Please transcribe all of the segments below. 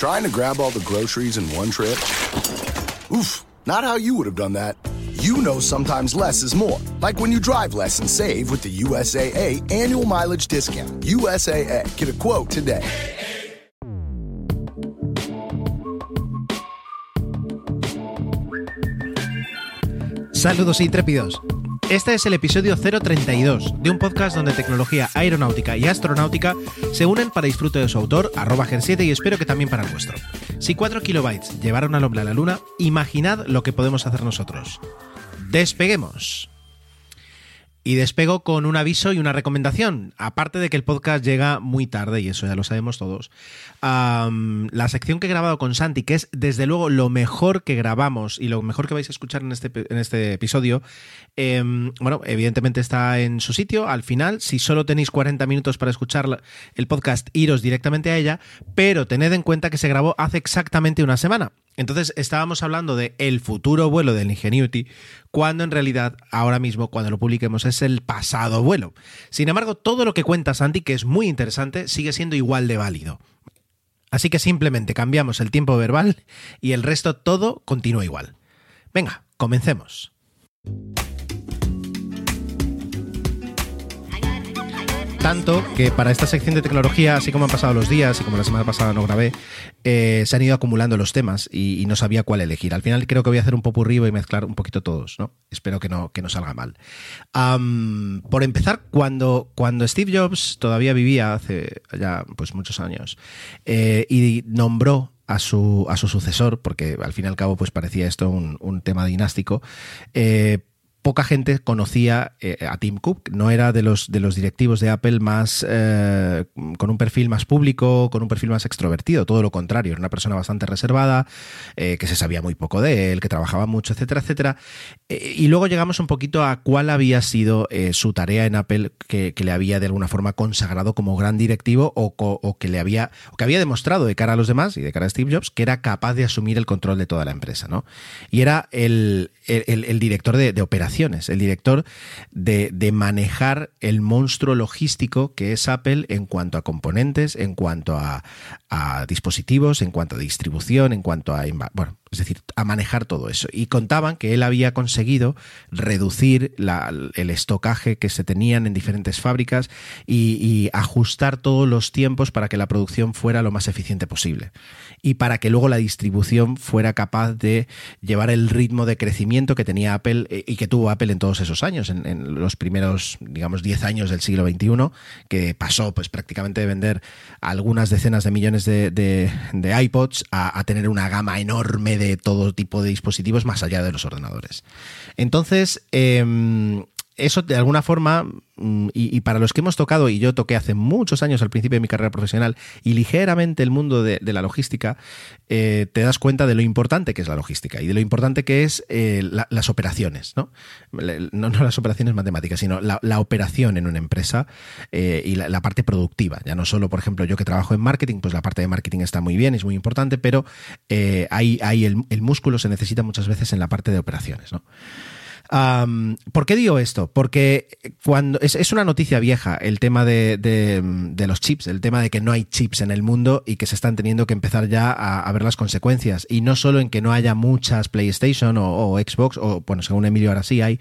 Trying to grab all the groceries in one trip? Oof, not how you would have done that. You know sometimes less is more. Like when you drive less and save with the USAA annual mileage discount. USAA, get a quote today. Saludos intrépidos. Este es el episodio 032 de un podcast donde tecnología aeronáutica y astronáutica se unen para disfrute de su autor, arroba gen7 y espero que también para el vuestro. Si 4 kilobytes llevaron al hombre a la luna, imaginad lo que podemos hacer nosotros. ¡Despeguemos! Y despego con un aviso y una recomendación. Aparte de que el podcast llega muy tarde, y eso ya lo sabemos todos, la sección que he grabado con Santi, que es desde luego lo mejor que grabamos y lo mejor que vais a escuchar en este, en este episodio, em, bueno, evidentemente está en su sitio. Al final, si solo tenéis 40 minutos para escuchar el podcast, iros directamente a ella, pero tened en cuenta que se grabó hace exactamente una semana. Entonces estábamos hablando de el futuro vuelo del Ingenuity, cuando en realidad ahora mismo, cuando lo publiquemos, es el pasado vuelo. Sin embargo, todo lo que cuenta Santi, que es muy interesante, sigue siendo igual de válido. Así que simplemente cambiamos el tiempo verbal y el resto todo continúa igual. Venga, comencemos. Tanto que para esta sección de tecnología, así como han pasado los días y como la semana pasada no grabé, eh, se han ido acumulando los temas y, no sabía cuál elegir. Al final creo que voy a hacer un popurrí y mezclar un poquito todos, ¿no? Espero que no, que no salga mal. por empezar, cuando, cuando Steve Jobs todavía vivía hace ya pues muchos años eh, y nombró a su, a su sucesor, porque al fin y al cabo pues parecía esto un, un tema dinástico, eh, poca gente conocía eh, a Tim Cook. No era de los, de los directivos de Apple más eh, con un perfil más público, con un perfil más extrovertido. Todo lo contrario, era una persona bastante reservada, eh, que se sabía muy poco de él, que trabajaba mucho, etcétera, etcétera. y luego llegamos un poquito a cuál había sido su tarea en Apple que, le había de alguna forma consagrado como gran directivo o, que le había, o que había demostrado de cara a los demás y de cara a Steve Jobs que era capaz de asumir el control de toda la empresa. ¿no? Y era el, el, director de, de operaciones el director de, manejar el monstruo logístico que es Apple en cuanto a componentes, en cuanto a, a dispositivos, en cuanto a distribución, en cuanto a... Bueno, es decir, a manejar todo eso. Y contaban que él había conseguido reducir el estocaje que se tenían en diferentes fábricas y, ajustar todos los tiempos para que la producción fuera lo más eficiente posible. Y para que luego la distribución fuera capaz de llevar el ritmo de crecimiento que tenía Apple eh, y que tuvo Apple en todos esos años, en, los primeros, digamos, 10 años del siglo XXI, que pasó pues prácticamente de vender algunas decenas de millones de, iPods a, a tener una gama enorme de todo tipo de dispositivos más allá de los ordenadores. Entonces, em, eso de alguna forma, mm, y, para los que hemos tocado, y yo toqué hace muchos años al principio de mi carrera profesional, y ligeramente el mundo de, la logística, eh, te das cuenta de lo importante que es la logística y de lo importante que es eh, las operaciones, ¿no? ¿no? las operaciones matemáticas, sino la, operación en una empresa eh, y la, parte productiva. Ya no solo, por ejemplo, yo que trabajo en marketing, pues la parte de marketing está muy bien, es muy importante, pero ahí, el, el músculo se necesita muchas veces en la parte de operaciones, ¿no? ¿Por qué digo esto? Porque cuando es, una noticia vieja el tema de, los chips, el tema de que no hay chips en el mundo y que se están teniendo que empezar ya a, ver las consecuencias. Y no solo en que no haya muchas PlayStation o, Xbox, o bueno, según Emilio ahora sí hay,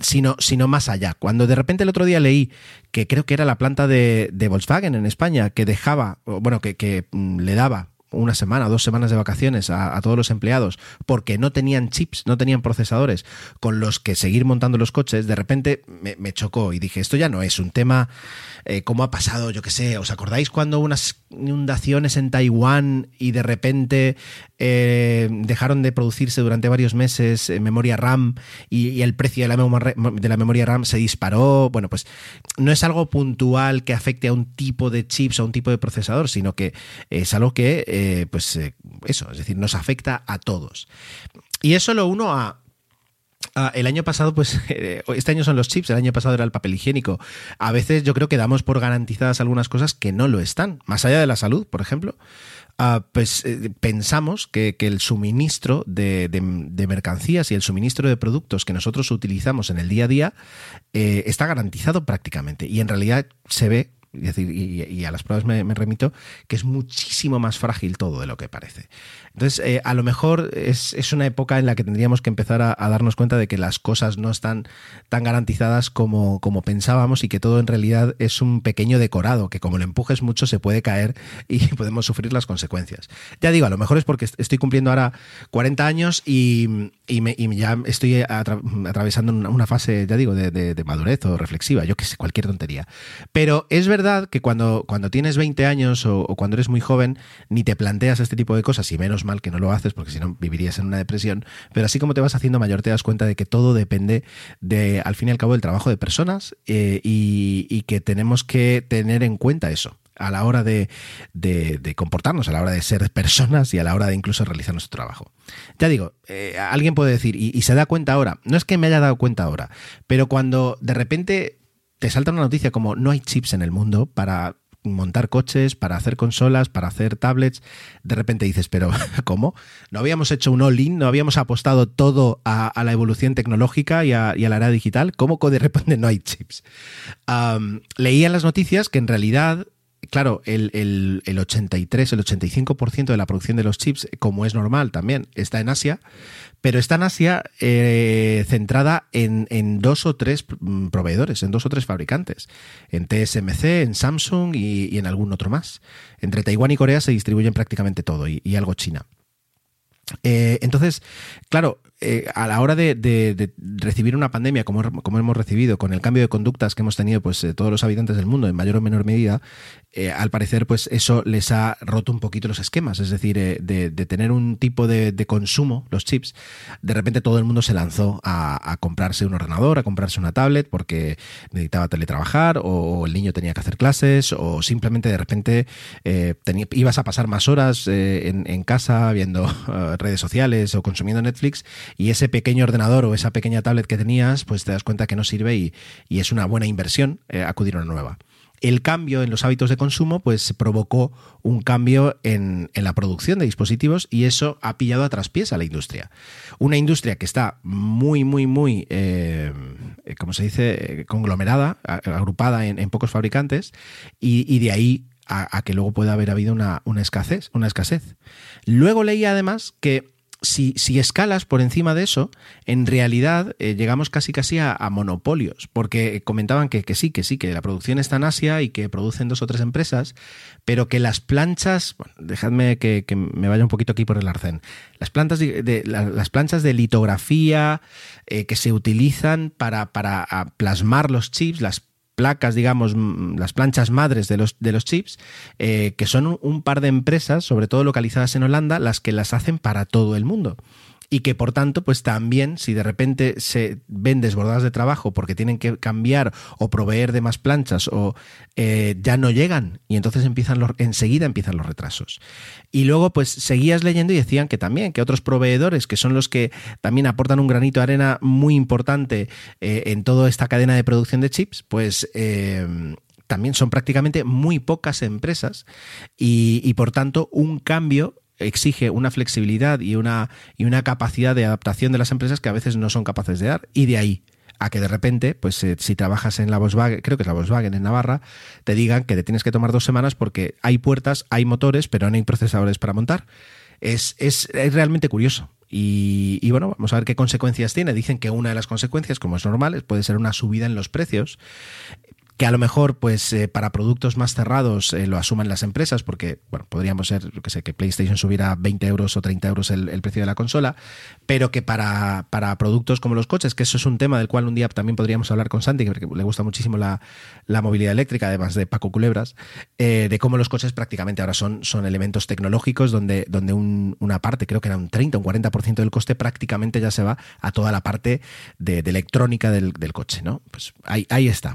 sino, sino más allá. Cuando de repente el otro día leí que creo que era la planta de, Volkswagen en España que dejaba, bueno, que, mm, le daba una semana, dos semanas de vacaciones a, todos los empleados porque no tenían chips, no tenían procesadores con los que seguir montando los coches, de repente me, chocó y dije, esto ya no es un tema eh, como ha pasado, yo qué sé, ¿os acordáis cuando unas inundaciones en Taiwán y de repente eh, dejaron de producirse durante varios meses en memoria RAM y, el precio de la, de la memoria RAM se disparó? Bueno, pues no es algo puntual que afecte a un tipo de chips o a un tipo de procesador, sino que es algo que... Eh, pues eh, eso, es decir, nos afecta a todos. Y eso lo uno a, el año pasado, pues eh, este año son los chips, el año pasado era el papel higiénico. A veces yo creo que damos por garantizadas algunas cosas que no lo están, más allá de la salud, por ejemplo. Ah, pues pensamos que, el suministro de, mercancías y el suministro de productos que nosotros utilizamos en el día a día está garantizado prácticamente. Y en realidad se ve y, a las pruebas me, remito, que es muchísimo más frágil todo de lo que parece. Entonces, eh, a lo mejor es, una época en la que tendríamos que empezar a, darnos cuenta de que las cosas no están tan garantizadas como, pensábamos y que todo en realidad es un pequeño decorado, que como lo empujes mucho se puede caer y podemos sufrir las consecuencias. Ya digo, a lo mejor es porque estoy cumpliendo ahora 40 años y, ya estoy atravesando una, fase, ya digo, de, madurez o reflexiva, yo que sé, cualquier tontería. Pero es verdad que cuando, tienes 20 años o, cuando eres muy joven, ni te planteas este tipo de cosas, y menos mal que no lo haces, porque si no vivirías en una depresión. Pero así como te vas haciendo mayor, te das cuenta de que todo depende de, al fin y al cabo, del trabajo de personas eh, y que tenemos que tener en cuenta eso a la hora de, comportarnos, a la hora de ser personas y a la hora de incluso realizar nuestro trabajo. Ya digo, eh, alguien puede decir, y, se da cuenta ahora, no es que me haya dado cuenta ahora, pero cuando de repente te salta una noticia como no hay chips en el mundo para montar coches, para hacer consolas, para hacer tablets, de repente dices, pero ¿cómo? ¿No habíamos hecho un all-in? ¿No habíamos apostado todo a, la evolución tecnológica y a, la era digital? ¿Cómo de repente no hay chips? leía en las noticias que en realidad claro, el, el, 83, el 85% de la producción de los chips, como es normal también, está en Asia, pero está en Asia eh, centrada en, dos o tres mm, proveedores, en dos o tres fabricantes, en TSMC, en Samsung y, en algún otro más. Entre Taiwán y Corea se distribuyen prácticamente todo y algo China. Eh, entonces, claro, eh, a la hora de, recibir una pandemia como, hemos recibido, con el cambio de conductas que hemos tenido pues, eh, todos los habitantes del mundo en mayor o menor medida, al parecer pues eso les ha roto un poquito los esquemas. Es decir, de, tener un tipo de, consumo, los chips, de repente todo el mundo se lanzó a, comprarse un ordenador, a comprarse una tablet porque necesitaba teletrabajar o, el niño tenía que hacer clases o simplemente de repente ibas a pasar más horas en, en, casa viendo redes sociales o consumiendo Netflix y ese pequeño ordenador o esa pequeña tablet que tenías, pues te das cuenta que no sirve y, es una buena inversión eh, acudir a una nueva. El cambio en los hábitos de consumo pues provocó un cambio en, la producción de dispositivos y eso ha pillado a traspiés a la industria. Una industria que está muy, muy, muy, eh, como se dice, conglomerada, agrupada en, pocos fabricantes y, de ahí a, que luego pueda haber habido una, escasez, una escasez. Luego leí además que si, escalas por encima de eso, en realidad eh, llegamos casi casi a, monopolios, porque comentaban que, sí, que sí, que la producción está en Asia y que producen dos o tres empresas, pero que las planchas, dejadme que, me vaya un poquito aquí por el arcén, las, plantas de, las planchas de litografía eh, que se utilizan para, para plasmar los chips, las placas, digamos, las planchas madres de los, de los chips, eh, que son un, par de empresas, sobre todo localizadas en Holanda, las que las hacen para todo el mundo y que por tanto, pues también si de repente se ven desbordadas de trabajo porque tienen que cambiar o proveer de más planchas o eh, ya no llegan y entonces empiezan los, enseguida empiezan los retrasos. Y luego pues seguías leyendo y decían que también, que otros proveedores que son los que también aportan un granito de arena muy importante eh, en toda esta cadena de producción de chips, pues... Eh, también son prácticamente muy pocas empresas y, y, por tanto un cambio exige una flexibilidad y una, y una capacidad de adaptación de las empresas que a veces no son capaces de dar. Y de ahí a que de repente, pues eh, si trabajas en la Volkswagen, creo que es la Volkswagen en Navarra, te digan que te tienes que tomar dos semanas porque hay puertas, hay motores, pero no hay procesadores para montar. Es, es, es realmente curioso. Y, y, bueno, vamos a ver qué consecuencias tiene. Dicen que una de las consecuencias, como es normal, puede ser una subida en los precios que a lo mejor pues eh, para productos más cerrados eh, lo asuman las empresas porque bueno podríamos ser que sé que PlayStation subiera 20 euros o 30 euros el, precio de la consola pero que para, para, productos como los coches que eso es un tema del cual un día también podríamos hablar con Santi que le gusta muchísimo la, movilidad eléctrica además de Paco Culebras eh, de cómo los coches prácticamente ahora son, son elementos tecnológicos donde, donde una parte creo que era un 30 o un 40% del coste prácticamente ya se va a toda la parte de, electrónica del, del, coche ¿no? pues ahí, ahí está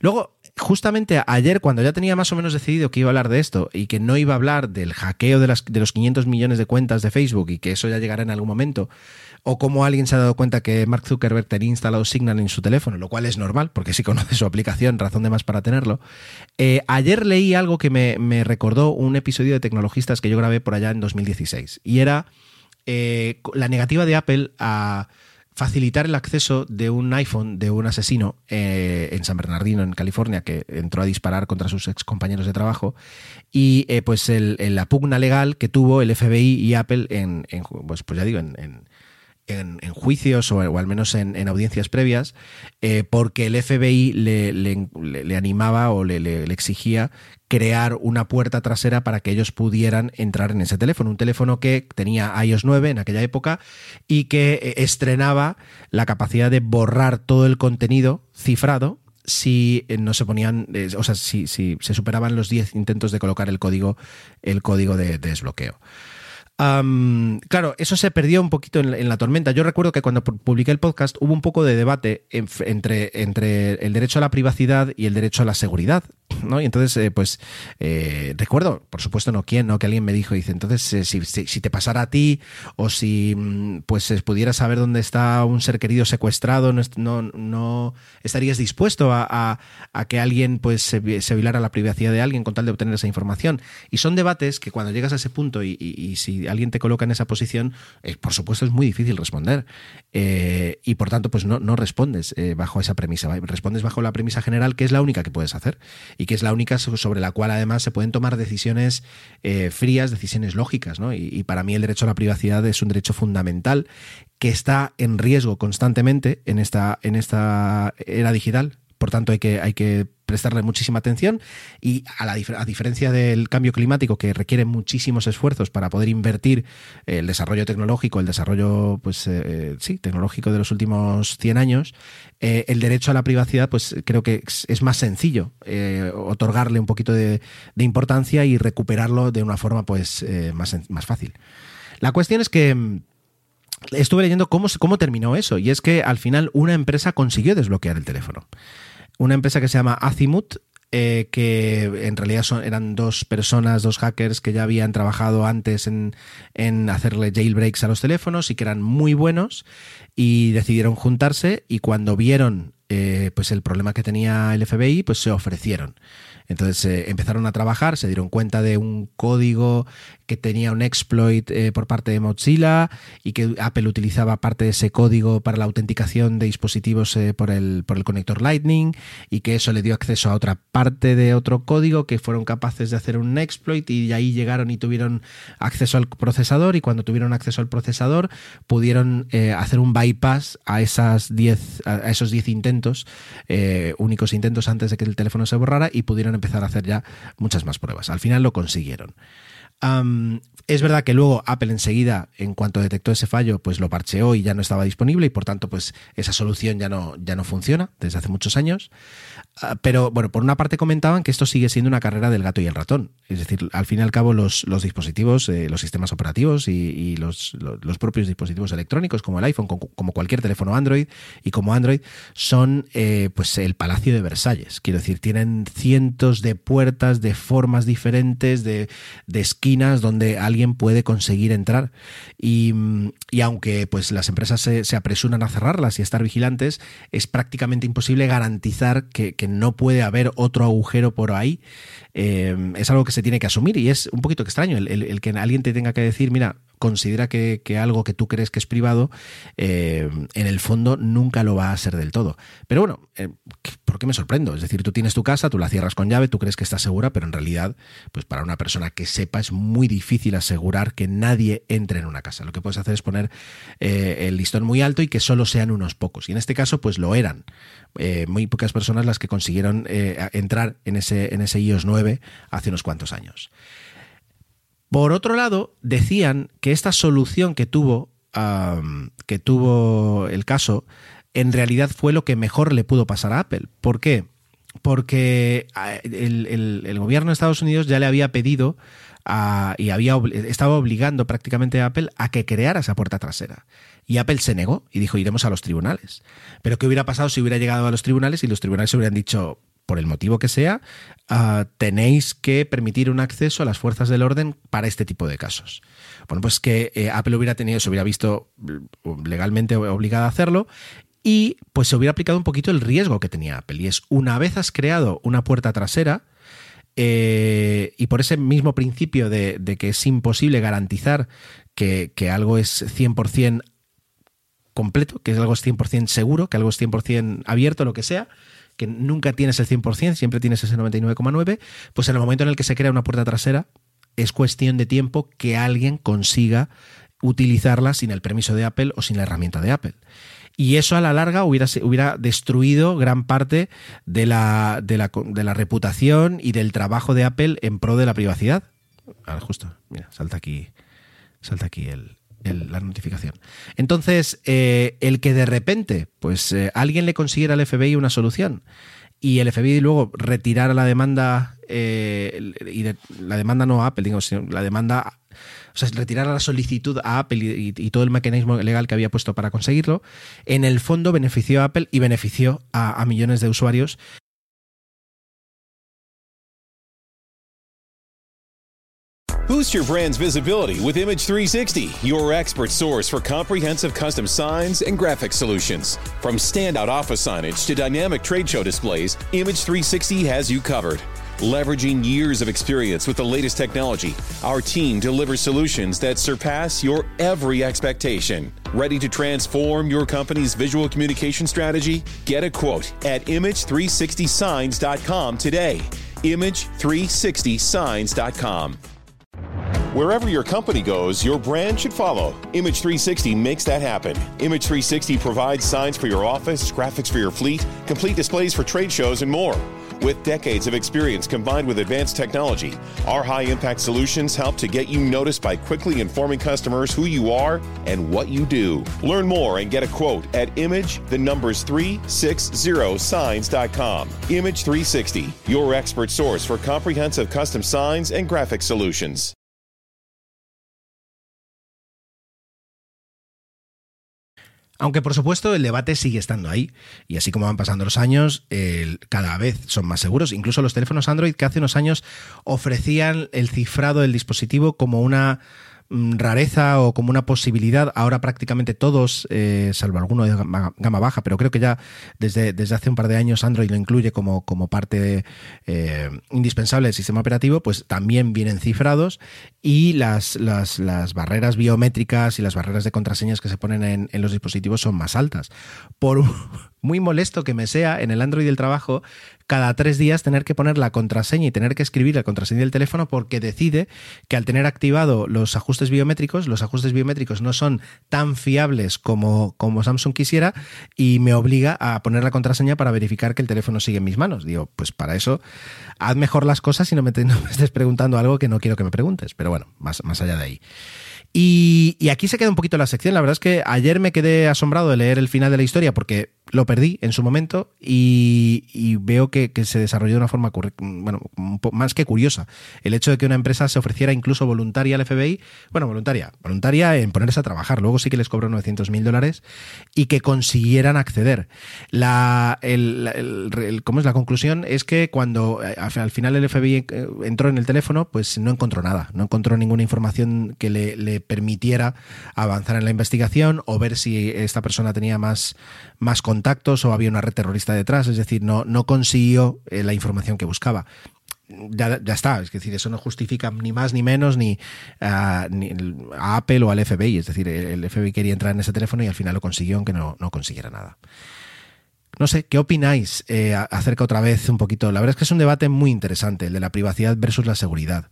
luego justamente ayer, cuando ya tenía más o menos decidido que iba a hablar de esto y que no iba a hablar del hackeo de, las, de los 500 millones de cuentas de Facebook y que eso ya llegará en algún momento, o como alguien se ha dado cuenta que Mark Zuckerberg tenía instalado Signal en su teléfono, lo cual es normal, porque si conoce su aplicación, razón de más para tenerlo. Eh, ayer leí algo que me, recordó un episodio de Tecnologistas que yo grabé por allá en 2016, y era eh, la negativa de Apple a facilitar el acceso de un iPhone de un asesino eh, en San Bernardino, en California, que entró a disparar contra sus ex compañeros de trabajo, y eh, pues el, la pugna legal que tuvo el FBI y Apple en, pues, pues, ya digo, en, juicios o, al menos en, audiencias previas, eh, porque el FBI le, animaba o le, exigía crear una puerta trasera para que ellos pudieran entrar en ese teléfono. Un teléfono que tenía iOS 9 en aquella época y que eh, estrenaba la capacidad de borrar todo el contenido cifrado si eh, no se ponían, o sea, si, si se superaban los 10 intentos de colocar el código, el código de desbloqueo claro, eso se perdió un poquito en, la tormenta. Yo recuerdo que cuando publiqué el podcast hubo un poco de debate entre, el derecho a la privacidad y el derecho a la seguridad. ¿no? Y entonces, eh, pues, eh, recuerdo, por supuesto, no quién, ¿no? Que alguien me dijo, dice, entonces, eh, si, te pasara a ti o si, mm, pues, pudiera saber dónde está un ser querido secuestrado, no, no, estarías dispuesto a, que alguien, pues, se, se, violara la privacidad de alguien con tal de obtener esa información. Y son debates que cuando llegas a ese punto y, y si alguien te coloca en esa posición, eh, por supuesto es muy difícil responder. Eh, y por tanto, pues no, no respondes eh, bajo esa premisa, respondes bajo la premisa general, que es la única que puedes hacer y que es la única sobre la cual además se pueden tomar decisiones frías, decisiones lógicas. ¿no? Y, y para mí el derecho a la privacidad es un derecho fundamental que está en riesgo constantemente en esta, en esta era digital por tanto hay que, hay que prestarle muchísima atención y a, la, a diferencia del cambio climático que requiere muchísimos esfuerzos para poder invertir el desarrollo tecnológico, el desarrollo pues eh, eh, sí, tecnológico de los últimos 100 años, eh, el derecho a la privacidad pues creo que es, más sencillo otorgarle un poquito de, importancia y recuperarlo de una forma pues más, más fácil. La cuestión es que mm, estuve leyendo cómo, cómo terminó eso y es que al final una empresa consiguió desbloquear el teléfono una empresa que se llama Azimut, eh, que en realidad son, eran dos personas, dos hackers que ya habían trabajado antes en, en, hacerle jailbreaks a los teléfonos y que eran muy buenos y decidieron juntarse y cuando vieron eh, pues el problema que tenía el FBI, pues se ofrecieron. Entonces eh, empezaron a trabajar, se dieron cuenta de un código que tenía un exploit eh, por parte de Mozilla y que Apple utilizaba parte de ese código para la autenticación de dispositivos eh, por, el, por el conector Lightning y que eso le dio acceso a otra parte de otro código que fueron capaces de hacer un exploit y ahí llegaron y tuvieron acceso al procesador y cuando tuvieron acceso al procesador pudieron eh, hacer un bypass a, esas diez, a esos 10 intentos, únicos intentos antes de que el teléfono se borrara y pudieron empezar a hacer ya muchas más pruebas. Al final lo consiguieron es verdad que luego Apple enseguida, en cuanto detectó ese fallo, pues lo parcheó y ya no estaba disponible y por tanto, pues esa solución ya no, ya no funciona desde hace muchos años. Ah, pero bueno, por una parte comentaban que esto sigue siendo una carrera del gato y el ratón. Es decir, al fin y al cabo los, dispositivos, eh, los sistemas operativos y, los, propios dispositivos electrónicos como el iPhone, como, cualquier teléfono Android y como Android, son eh, pues el Palacio de Versalles. Quiero decir, tienen cientos de puertas, de formas diferentes, de, esquinas donde alguien puede conseguir entrar. Y, aunque pues las empresas se, apresuran a cerrarlas y a estar vigilantes, es prácticamente imposible garantizar que no puede haber otro agujero por ahí, eh, es algo que se tiene que asumir y es un poquito extraño el, que alguien te tenga que decir, mira, considera que, algo que tú crees que es privado, eh, en el fondo nunca lo va a ser del todo. Pero bueno, eh, ¿por qué me sorprendo? Es decir, tú tienes tu casa, tú la cierras con llave, tú crees que está segura, pero en realidad, pues para una persona que sepa es muy difícil asegurar que nadie entre en una casa. Lo que puedes hacer es poner el listón muy alto y que solo sean unos pocos. Y en este caso, pues lo eran. muy pocas personas las que consiguieron entrar en ese, en ese iOS 9 hace unos cuantos años. Por otro lado, decían que esta solución que tuvo, que tuvo el caso en realidad fue lo que mejor le pudo pasar a Apple. ¿Por qué? Porque el, gobierno de Estados Unidos ya le había pedido y había, estaba obligando prácticamente a Apple a que creara esa puerta trasera. Y Apple se negó y dijo, iremos a los tribunales. Pero ¿qué hubiera pasado si hubiera llegado a los tribunales y los tribunales hubieran dicho, por el motivo que sea, ah, tenéis que permitir un acceso a las fuerzas del orden para este tipo de casos. Bueno, pues que eh, Apple hubiera tenido, se hubiera visto mm, legalmente obligada a hacerlo y pues se hubiera aplicado un poquito el riesgo que tenía Apple. Y es una vez has creado una puerta trasera, eh, y por ese mismo principio de, que es imposible garantizar que, que algo es 100% completo, que es algo 100% seguro, que algo es 100% abierto, lo que sea, que nunca tienes el 100%, siempre tienes ese 99,9%, pues en el momento en el que se crea una puerta trasera, es cuestión de tiempo que alguien consiga utilizarla sin el permiso de Apple o sin la herramienta de Apple. Y eso a la larga hubiera, hubiera destruido gran parte de la, de, la, de la reputación y del trabajo de Apple en pro de la privacidad. Ahora justo, mira, salta aquí, salta aquí el, la notificación. Entonces, eh, el que de repente, pues eh, alguien le consiguiera al FBI una solución y el FBI luego retirara la demanda, eh, y la demanda no a Apple, digo, sino la demanda o sea, retirar la solicitud a Apple y, todo el mecanismo legal que había puesto para conseguirlo, en el fondo benefició a Apple y benefició a millones de usuarios Boost your brand's visibility with Image 360, your expert source for comprehensive custom signs and graphic solutions. From standout office signage to dynamic trade show displays, Image 360 has you covered. Leveraging years of experience with the latest technology, our team delivers solutions that surpass your every expectation. Ready to transform your company's visual communication strategy? Get a quote at image360signs.com today. Image360signs.com. Wherever your company goes, your brand should follow. Image 360 makes that happen. Image 360 provides signs for your office, graphics for your fleet, complete displays for trade shows, and more. With decades of experience combined with advanced technology, our high impact solutions help to get you noticed by quickly informing customers who you are and what you do. Learn more and get a quote at image the numbers 360signs.com. Image 360, your expert source for comprehensive custom signs and graphic solutions. Aunque por supuesto el debate sigue estando ahí y así como van pasando los años, cada vez son más seguros. Incluso los teléfonos Android que hace unos años ofrecían el cifrado del dispositivo como una rareza o como una posibilidad. Ahora prácticamente todos, eh, salvo alguno de gama, baja, pero creo que ya desde, desde hace un par de años Android lo incluye como, como parte eh, indispensable del sistema operativo, pues también vienen cifrados y las, las, las, barreras biométricas y las barreras de contraseñas que se ponen en, en los dispositivos son más altas. Por muy molesto que me sea en el Android del trabajo, cada tres días tener que poner la contraseña y tener que escribir la contraseña del teléfono porque decide que al tener activado los ajustes biométricos, los ajustes biométricos no son tan fiables como, como Samsung quisiera y me obliga a poner la contraseña para verificar que el teléfono sigue en mis manos. Digo, pues para eso haz mejor las cosas y no me, estés preguntando algo que no quiero que me preguntes. Pero bueno, más, más allá de ahí. Y, y, aquí se queda un poquito la sección. La verdad es que ayer me quedé asombrado de leer el final de la historia porque lo perdí en su momento y, veo que, se desarrolló de una forma bueno, más que curiosa. El hecho de que una empresa se ofreciera incluso voluntaria al FBI, bueno, voluntaria, voluntaria en ponerse a trabajar, luego sí que les cobró 900 mil dólares y que consiguieran acceder. La, el, ¿Cómo es la conclusión? Es que cuando eh, al final el FBI eh, entró en el teléfono, pues no encontró nada, no encontró ninguna información que le, permitiera avanzar en la investigación o ver si esta persona tenía más, más contactos o había una red terrorista detrás, es decir, no, no consiguió eh, la información que buscaba. Ya, ya, está, es decir, eso no justifica ni más ni menos ni, a Apple o al FBI, es decir, el FBI quería entrar en ese teléfono y al final lo consiguió aunque no, no consiguiera nada. No sé, ¿qué opináis eh, acerca otra vez un poquito? La verdad es que es un debate muy interesante, el de la privacidad versus la seguridad.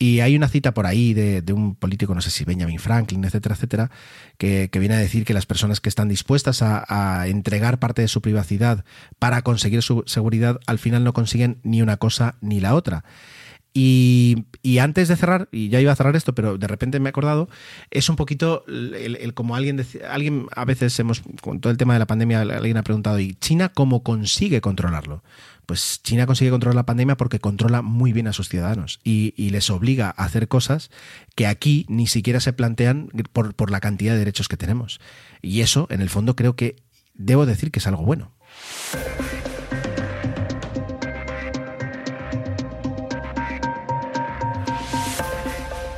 Y hay una cita por ahí de, un político, no sé si Benjamin Franklin, etcétera, etcétera, que, viene a decir que las personas que están dispuestas a, entregar parte de su privacidad para conseguir su seguridad, al final no consiguen ni una cosa ni la otra. Y, antes de cerrar, y ya iba a cerrar esto, pero de repente me he acordado, es un poquito el, como alguien, alguien a veces hemos, con todo el tema de la pandemia, alguien ha preguntado, ¿y China cómo consigue controlarlo? pues China consigue controlar la pandemia porque controla muy bien a sus ciudadanos y, les obliga a hacer cosas que aquí ni siquiera se plantean por, por la cantidad de derechos que tenemos. Y eso, en el fondo, creo que debo decir que es algo bueno.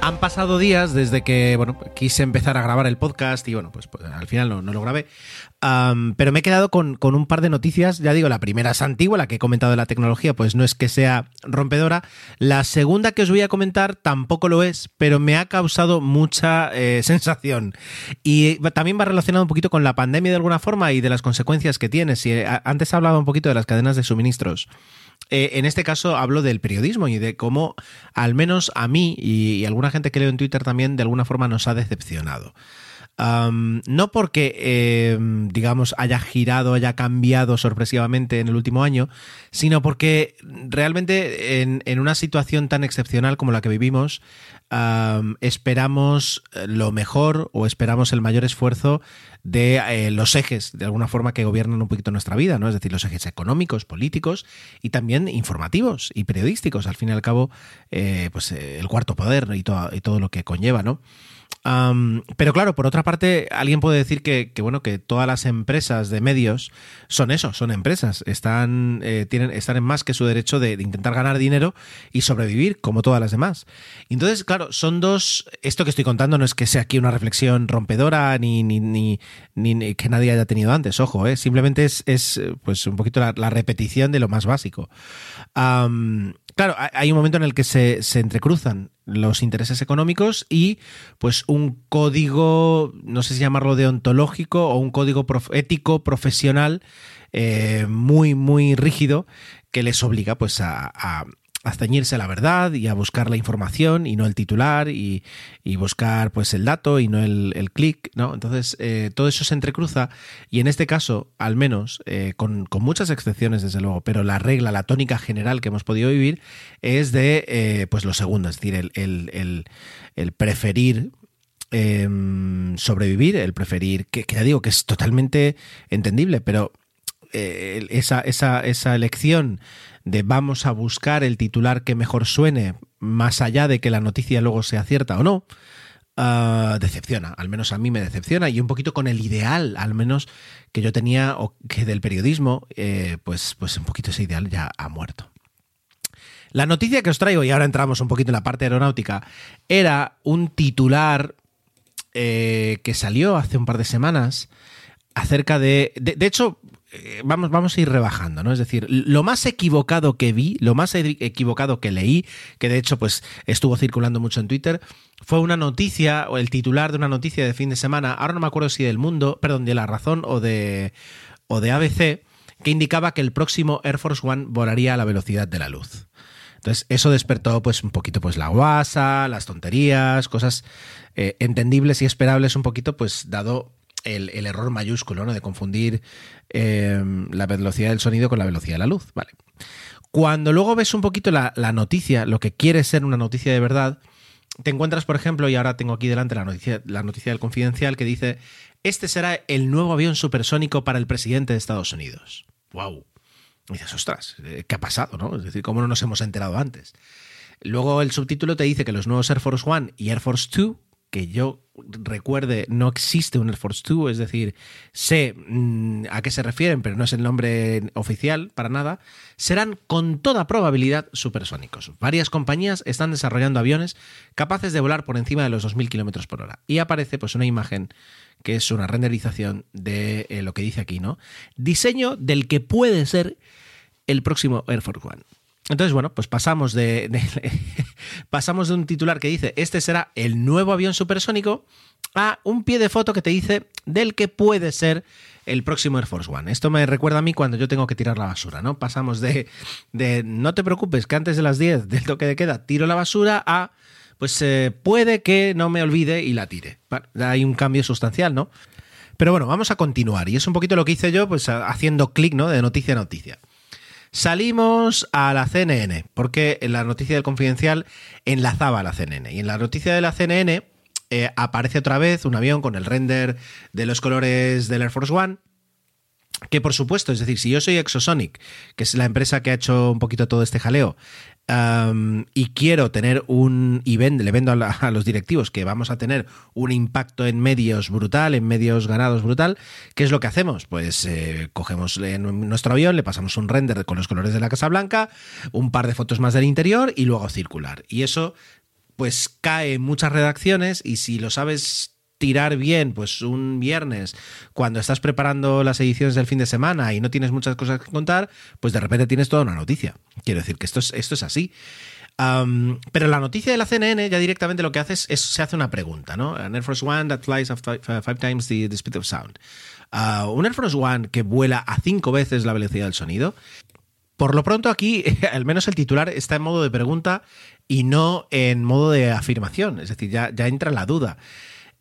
Han pasado días desde que, bueno, quise empezar a grabar el podcast y bueno, pues, pues al final no, lo grabé. Pero me he quedado con, con, un par de noticias. Ya digo, la primera es antigua, la que he comentado de la tecnología, pues no es que sea rompedora. La segunda que os voy a comentar tampoco lo es, pero me ha causado mucha eh, sensación. Y también va relacionado un poquito con la pandemia de alguna forma y de las consecuencias que tiene. Si, eh, antes hablaba un poquito de las cadenas de suministros. Eh, en este caso hablo del periodismo y de cómo, al menos a mí y, y alguna gente que leo en Twitter también, de alguna forma nos ha decepcionado. No porque, eh, digamos, haya girado, haya cambiado sorpresivamente en el último año, sino porque realmente en, en una situación tan excepcional como la que vivimos, esperamos lo mejor o esperamos el mayor esfuerzo de eh, los ejes, de alguna forma, que gobiernan un poquito nuestra vida, ¿no? Es decir, los ejes económicos, políticos y también informativos y periodísticos. Al fin y al cabo, eh, pues el cuarto poder y, to y todo lo que conlleva, ¿no? Pero claro, por otra parte, alguien puede decir que, bueno, que todas las empresas de medios son eso, son empresas, están, eh, tienen, están en más que su derecho de, intentar ganar dinero y sobrevivir como todas las demás. Entonces, claro, son dos. Esto que estoy contando no es que sea aquí una reflexión rompedora ni, ni, ni, que nadie haya tenido antes, ojo, ¿eh? simplemente es, es pues un poquito la, repetición de lo más básico. Claro, hay un momento en el que se, se, entrecruzan los intereses económicos y pues un código, no sé si llamarlo deontológico o un código prof ético profesional eh, muy, muy rígido que les obliga pues a, a, a ceñirse a la verdad y a buscar la información y no el titular y, y buscar pues el dato y no el, el clic, ¿no? Entonces eh, todo eso se entrecruza y en este caso, al menos, eh, con, con, muchas excepciones desde luego, pero la regla, la tónica general que hemos podido vivir es de eh, pues lo segundo, es decir, el, el, preferir eh, sobrevivir, el preferir, que, que, ya digo que es totalmente entendible, pero eh, esa, esa, esa elección de vamos a buscar el titular que mejor suene, más allá de que la noticia luego sea cierta o no, uh, decepciona, al menos a mí me decepciona, y un poquito con el ideal, al menos que yo tenía, o que del periodismo, eh, pues, pues un poquito ese ideal ya ha muerto. La noticia que os traigo, y ahora entramos un poquito en la parte aeronáutica, era un titular eh, que salió hace un par de semanas acerca de, de hecho, eh, vamos, vamos a ir rebajando, ¿no? Es decir, lo más equivocado que vi, lo más equivocado que leí, que de hecho pues estuvo circulando mucho en Twitter, fue una noticia, o el titular de una noticia de fin de semana, ahora no me acuerdo si del mundo, perdón, de La Razón o de, o de ABC, que indicaba que el próximo Air Force One volaría a la velocidad de la luz. Entonces, eso despertó pues un poquito pues la guasa, las tonterías, cosas eh, entendibles y esperables un poquito, pues dado el, error mayúsculo, ¿no? De confundir eh, la velocidad del sonido con la velocidad de la luz. Vale. Cuando luego ves un poquito la, noticia, lo que quiere ser una noticia de verdad, te encuentras, por ejemplo, y ahora tengo aquí delante la noticia, la noticia del confidencial que dice: Este será el nuevo avión supersónico para el presidente de Estados Unidos. ¡Wow! Dices, ostras, ¿qué ha pasado? ¿no? Es decir, ¿cómo no nos hemos enterado antes? Luego el subtítulo te dice que los nuevos Air Force One y Air Force Two que yo recuerde, no existe un Air Force 2, es decir, sé mmm, a qué se refieren, pero no es el nombre oficial para nada, serán con toda probabilidad supersónicos. Varias compañías están desarrollando aviones capaces de volar por encima de los 2.000 km por hora. Y aparece pues una imagen que es una renderización de eh, lo que dice aquí, ¿no? Diseño del que puede ser el próximo Air Force One. Entonces, bueno, pues pasamos de, pasamos de un titular que dice este será el nuevo avión supersónico a un pie de foto que te dice del que puede ser el próximo Air Force One. Esto me recuerda a mí cuando yo tengo que tirar la basura, ¿no? Pasamos de, de no te preocupes que antes de las 10 del toque de queda tiro la basura a pues eh, puede que no me olvide y la tire. Hay un cambio sustancial, ¿no? Pero bueno, vamos a continuar. Y es un poquito lo que hice yo, pues haciendo clic, ¿no? De noticia a noticia. Salimos a la CNN, porque en la noticia del confidencial enlazaba a la CNN. Y en la noticia de la CNN eh, aparece otra vez un avión con el render de los colores del Air Force One. Que por supuesto, es decir, si yo soy Exosonic, que es la empresa que ha hecho un poquito todo este jaleo, y quiero tener un y le vendo a, los directivos que vamos a tener un impacto en medios brutal, en medios ganados brutal, ¿qué es lo que hacemos? Pues eh, cogemos en nuestro avión, le pasamos un render con los colores de la Casa Blanca, un par de fotos más del interior y luego circular. Y eso pues cae en muchas redacciones y si lo sabes tirar bien, pues un viernes, cuando estás preparando las ediciones del fin de semana y no tienes muchas cosas que contar, pues de repente tienes toda una noticia. Quiero decir que esto es, esto es así. pero la noticia de la CNN ya directamente lo que hace es, se hace una pregunta, ¿no? An One that flies five, times the, speed of sound. Uh, un Air Force One que vuela a cinco veces la velocidad del sonido. Por lo pronto aquí, al menos el titular está en modo de pregunta y no en modo de afirmación, es decir, ya, ya entra la duda.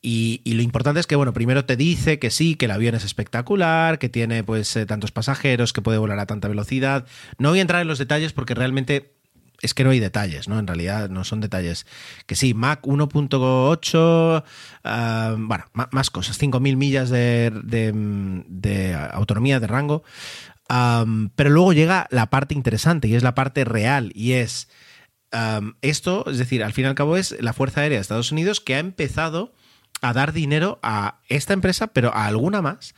Y, lo importante es que, bueno, primero te dice que sí, que el avión es espectacular, que tiene pues eh, tantos pasajeros, que puede volar a tanta velocidad. No voy a entrar en los detalles porque realmente es que no hay detalles, ¿no? En realidad no son detalles. Que sí, Mac 1.8, ah, bueno, más cosas, 5.000 millas de, de, autonomía, de rango. pero luego llega la parte interesante y es la parte real y es esto, es decir, al fin y al cabo es la Fuerza Aérea de Estados Unidos que ha empezado a dar dinero a esta empresa, pero a alguna más,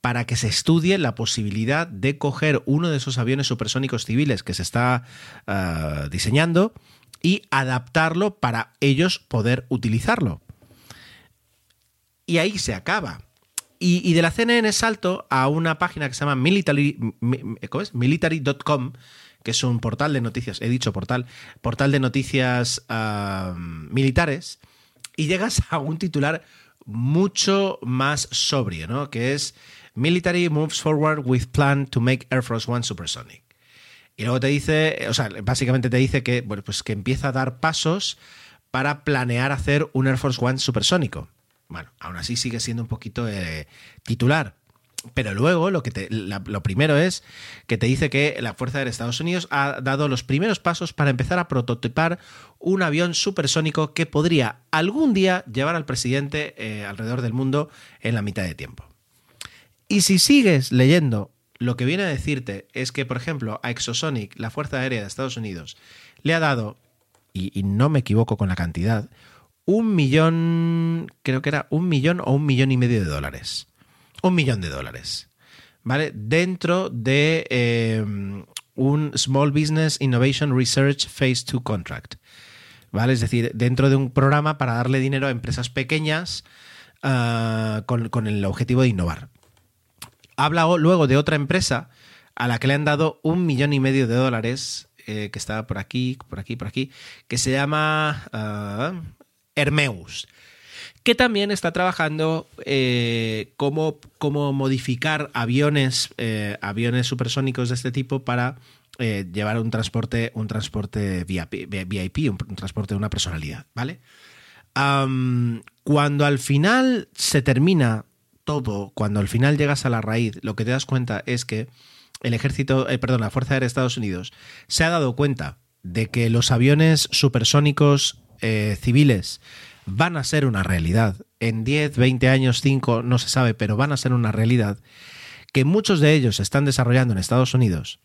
para que se estudie la posibilidad de coger uno de esos aviones supersónicos civiles que se está ah, diseñando y adaptarlo para ellos poder utilizarlo. Y ahí se acaba. Y, de la CNN salto a una página que se llama military.com, que es un portal de noticias, he dicho portal, portal de noticias ah, militares, y llegas a un titular mucho más sobrio, ¿no? Que es Military moves forward with plan to make Air Force One supersonic. Y luego te dice, o sea, básicamente te dice que, bueno, pues que empieza a dar pasos para planear hacer un Air Force One supersónico. Bueno, aún así sigue siendo un poquito eh, titular, pero luego lo, que te, lo primero es que te dice que la Fuerza Aérea de Estados Unidos ha dado los primeros pasos para empezar a prototipar un avión supersónico que podría algún día llevar al presidente eh, alrededor del mundo en la mitad de tiempo. Y si sigues leyendo, lo que viene a decirte es que, por ejemplo, a Exosonic, la Fuerza Aérea de Estados Unidos, le ha dado, y no me equivoco con la cantidad, un millón, creo que era un millón o un millón y medio de dólares un millón de dólares, ¿vale? Dentro de eh, un Small Business Innovation Research Phase 2 Contract, ¿vale? Es decir, dentro de un programa para darle dinero a empresas pequeñas ah, con, el objetivo de innovar. Habla luego de otra empresa a la que le han dado un millón y medio de dólares, eh, que está por aquí, por aquí, por aquí, que se llama uh, Hermeus que también está trabajando eh, cómo, modificar aviones, eh, aviones supersónicos de este tipo para eh, llevar un transporte, un transporte VIP, un, transporte de una personalidad, ¿vale? cuando al final se termina todo, cuando al final llegas a la raíz, lo que te das cuenta es que el ejército, perdón, la Fuerza Aérea de Estados Unidos se ha dado cuenta de que los aviones supersónicos civiles van a ser una realidad. En 10, 20 años, 5, no se sabe, pero van a ser una realidad que muchos de ellos están desarrollando en Estados Unidos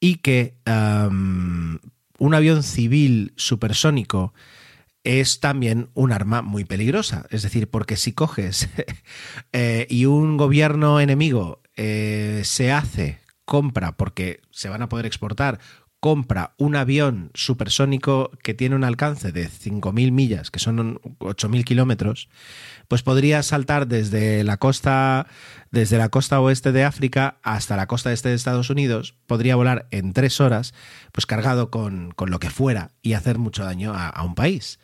y que un avión civil supersónico es también un arma muy peligrosa. Es decir, porque si coges eh, y un gobierno enemigo eh, se hace, compra, porque se van a poder exportar compra un avión supersónico que tiene un alcance de 5.000 millas, que son 8.000 kilómetros, pues podría saltar desde la costa desde la costa oeste de África hasta la costa este de Estados Unidos, podría volar en tres horas, pues cargado con, lo que fuera y hacer mucho daño a, un país.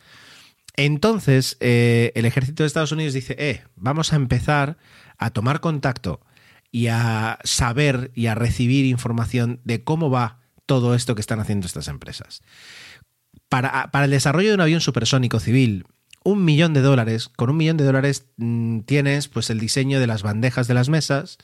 Entonces, eh, el ejército de Estados Unidos dice, eh, vamos a empezar a tomar contacto y a saber y a recibir información de cómo va todo esto que están haciendo estas empresas. Para, el desarrollo de un avión supersónico civil, un millón de dólares, con un millón de dólares mm, tienes pues el diseño de las bandejas de las mesas,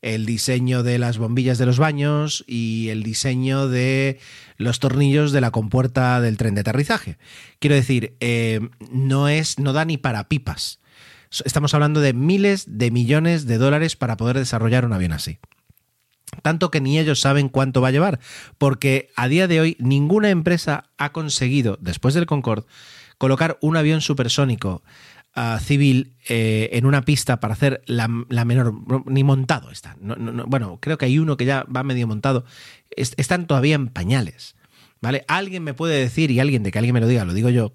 el diseño de las bombillas de los baños y el diseño de los tornillos de la compuerta del tren de aterrizaje. Quiero decir, eh, no es, no da ni para pipas. Estamos hablando de miles de millones de dólares para poder desarrollar un avión así tanto que ni ellos saben cuánto va a llevar, porque a día de hoy ninguna empresa ha conseguido, después del Concorde, colocar un avión supersónico ah, civil eh, en una pista para hacer la, menor, ni montado está. bueno, creo que hay uno que ya va medio montado, están todavía en pañales. ¿Vale? Alguien me puede decir, y alguien de que alguien me lo diga, lo digo yo,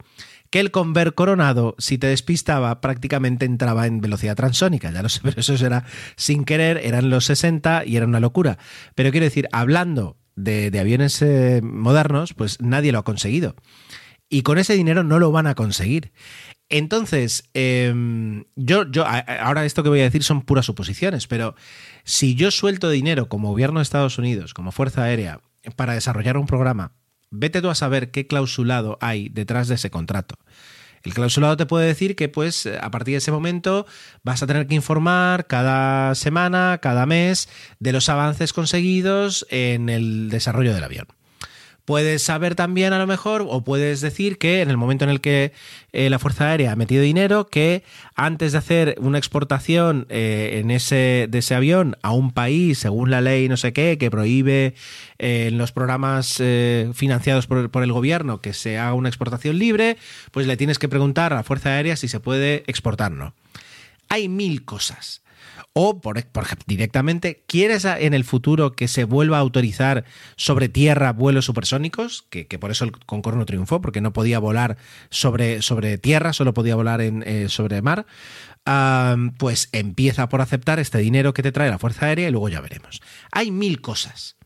que el Conver Coronado, si te despistaba, prácticamente entraba en velocidad transónica. Ya lo sé, pero eso era sin querer, eran los 60 y era una locura. Pero quiero decir, hablando de, aviones eh, modernos, pues nadie lo ha conseguido. Y con ese dinero no lo van a conseguir. Entonces, em, yo, yo, ahora esto que voy a decir son puras suposiciones, pero si yo suelto dinero como gobierno de Estados Unidos, como Fuerza Aérea, para desarrollar un programa, vete tú a saber qué clausulado hay detrás de ese contrato. El clausulado te puede decir que, pues, a partir de ese momento vas a tener que informar cada semana, cada mes, de los avances conseguidos en el desarrollo del avión. Puedes saber también a lo mejor, o puedes decir que en el momento en el que eh, la Fuerza Aérea ha metido dinero, que antes de hacer una exportación eh, en ese, de ese avión a un país, según la ley no sé qué, que prohíbe eh, en los programas financiados por, por, el gobierno que se haga una exportación libre, pues le tienes que preguntar a la Fuerza Aérea si se puede exportar o no. Hay mil cosas. O, por, ejemplo, directamente, ¿quieres en el futuro que se vuelva a autorizar sobre tierra vuelos supersónicos? Que, por eso el Concorde no triunfó, porque no podía volar sobre, sobre tierra, solo podía volar en, eh, sobre mar. pues empieza por aceptar este dinero que te trae la Fuerza Aérea y luego ya veremos. Hay mil cosas.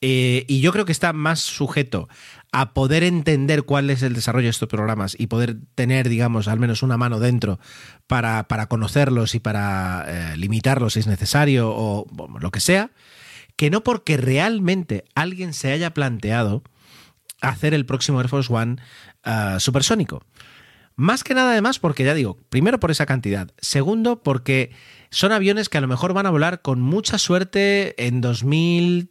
Eh, y yo creo que está más sujeto a poder entender cuál es el desarrollo de estos programas y poder tener, digamos, al menos una mano dentro para, conocerlos y para eh, limitarlos si es necesario o lo que sea, que no porque realmente alguien se haya planteado hacer el próximo Air Force One eh, supersónico. Más que nada además porque ya digo, primero por esa cantidad, segundo porque son aviones que a lo mejor van a volar con mucha suerte en 2000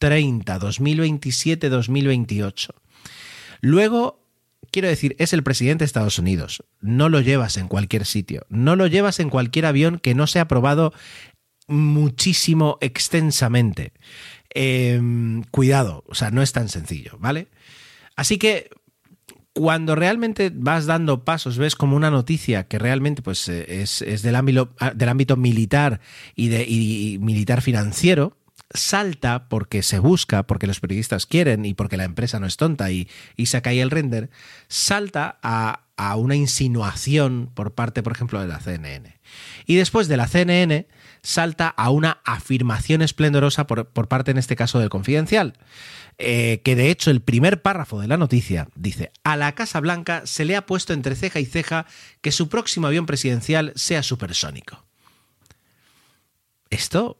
2030, 2027, 2028. Luego, quiero decir, es el presidente de Estados Unidos. No lo llevas en cualquier sitio. No lo llevas en cualquier avión que no sea aprobado muchísimo, extensamente. Em, cuidado, o sea, no es tan sencillo, ¿vale? Así que cuando realmente vas dando pasos, ves como una noticia que realmente pues, eh, es, del, ámbito, del ámbito militar y, de, y militar financiero, salta porque se busca, porque los periodistas quieren y porque la empresa no es tonta y, y saca ahí el render, salta a, una insinuación por parte, por ejemplo, de la CNN. Y después de la CNN salta a una afirmación esplendorosa por, parte, en este caso, del confidencial. Eh, que de hecho el primer párrafo de la noticia dice, a la Casa Blanca se le ha puesto entre ceja y ceja que su próximo avión presidencial sea supersónico. Esto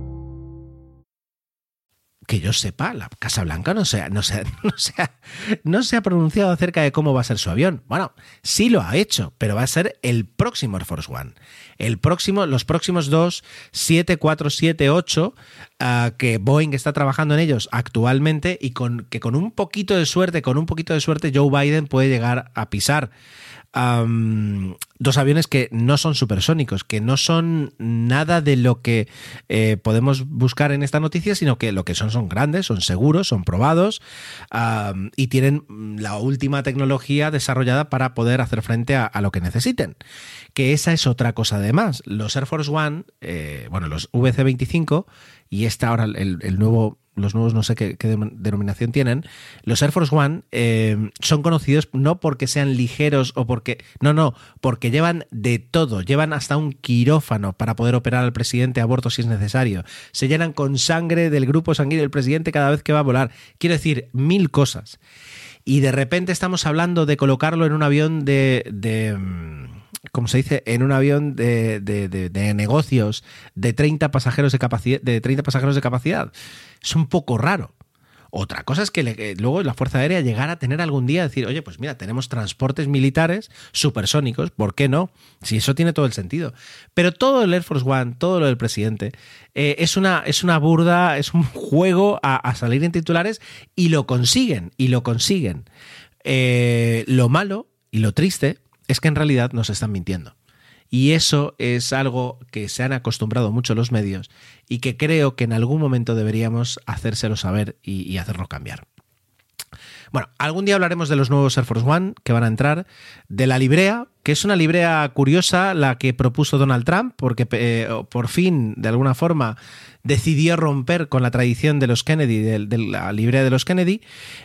Que yo sepa, la Casa Blanca no se, ha, pronunciado acerca de cómo va a ser su avión. Bueno, sí lo ha hecho, pero va a ser el próximo Air Force One. El próximo, los próximos dos, 7, 4, 7, 8, uh, que Boeing está trabajando en ellos actualmente y con, que con un poquito de suerte, con un poquito de suerte, Joe Biden puede llegar a pisar. Dos aviones que no son supersónicos, que no son nada de lo que eh, podemos buscar en esta noticia, sino que lo que son son grandes, son seguros, son probados y tienen la última tecnología desarrollada para poder hacer frente a, lo que necesiten. Que esa es otra cosa además. Los Air Force One, eh, bueno, los VC-25 y esta ahora el nuevo los nuevos no sé qué, denominación tienen, los Air Force One eh, son conocidos no porque sean ligeros o porque... No, no, porque llevan de todo, llevan hasta un quirófano para poder operar al presidente a aborto si es necesario. Se llenan con sangre del grupo sanguíneo del presidente cada vez que va a volar. Quiero decir, mil cosas. Y de repente estamos hablando de colocarlo en un avión de... de como se dice, en un avión de, de, de, de, negocios de 30 pasajeros de capacidad, de 30 pasajeros de capacidad. Es un poco raro. Otra cosa es que le, luego la Fuerza Aérea llegara a tener algún día decir, oye, pues mira, tenemos transportes militares supersónicos, ¿por qué no? Si eso tiene todo el sentido. Pero todo el Air Force One, todo lo del presidente, eh, es, una, es una burda, es un juego a, a, salir en titulares y lo consiguen, y lo consiguen. Eh, lo malo y lo triste es que en realidad nos están mintiendo. Y eso es algo que se han acostumbrado mucho los medios y que creo que en algún momento deberíamos hacérselo saber y, hacerlo cambiar. Bueno, algún día hablaremos de los nuevos Air Force One que van a entrar, de la librea, que es una librea curiosa, la que propuso Donald Trump, porque eh, por fin, de alguna forma, decidió romper con la tradición de los Kennedy, de, la librea de los Kennedy.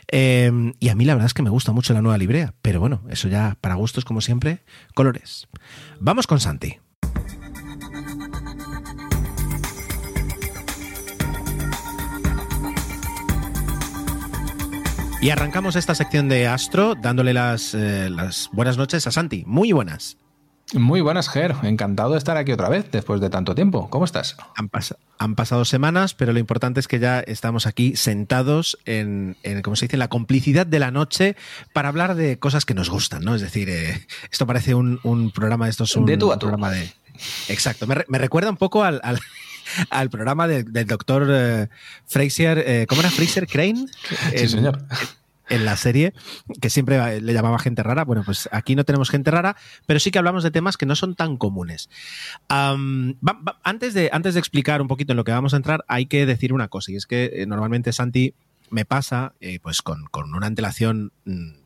Eh, y a mí la verdad es que me gusta mucho la nueva librea, pero bueno, eso ya para gustos, como siempre, colores. Vamos con Santi. Y arrancamos esta sección de Astro dándole las, eh, las, buenas noches a Santi. Muy buenas. Muy buenas, Ger. Encantado de estar aquí otra vez después de tanto tiempo. ¿Cómo estás? Han, pas han pasado semanas, pero lo importante es que ya estamos aquí sentados en, en, como se dice, en la complicidad de la noche para hablar de cosas que nos gustan, ¿no? Es decir, eh, esto parece un, un, programa, esto es un, de tú a tú. programa de... Exacto. Me, me recuerda un poco al, al al programa de, del doctor eh, Fraser, eh, ¿cómo era? Fraser Crane. Sí, en, señor. En la serie, que siempre le llamaba gente rara. Bueno, pues aquí no tenemos gente rara, pero sí que hablamos de temas que no son tan comunes. Um, va, va, antes, de, antes de explicar un poquito en lo que vamos a entrar, hay que decir una cosa, y es que eh, normalmente Santi me pasa, eh, pues con, con, una antelación. Mmm,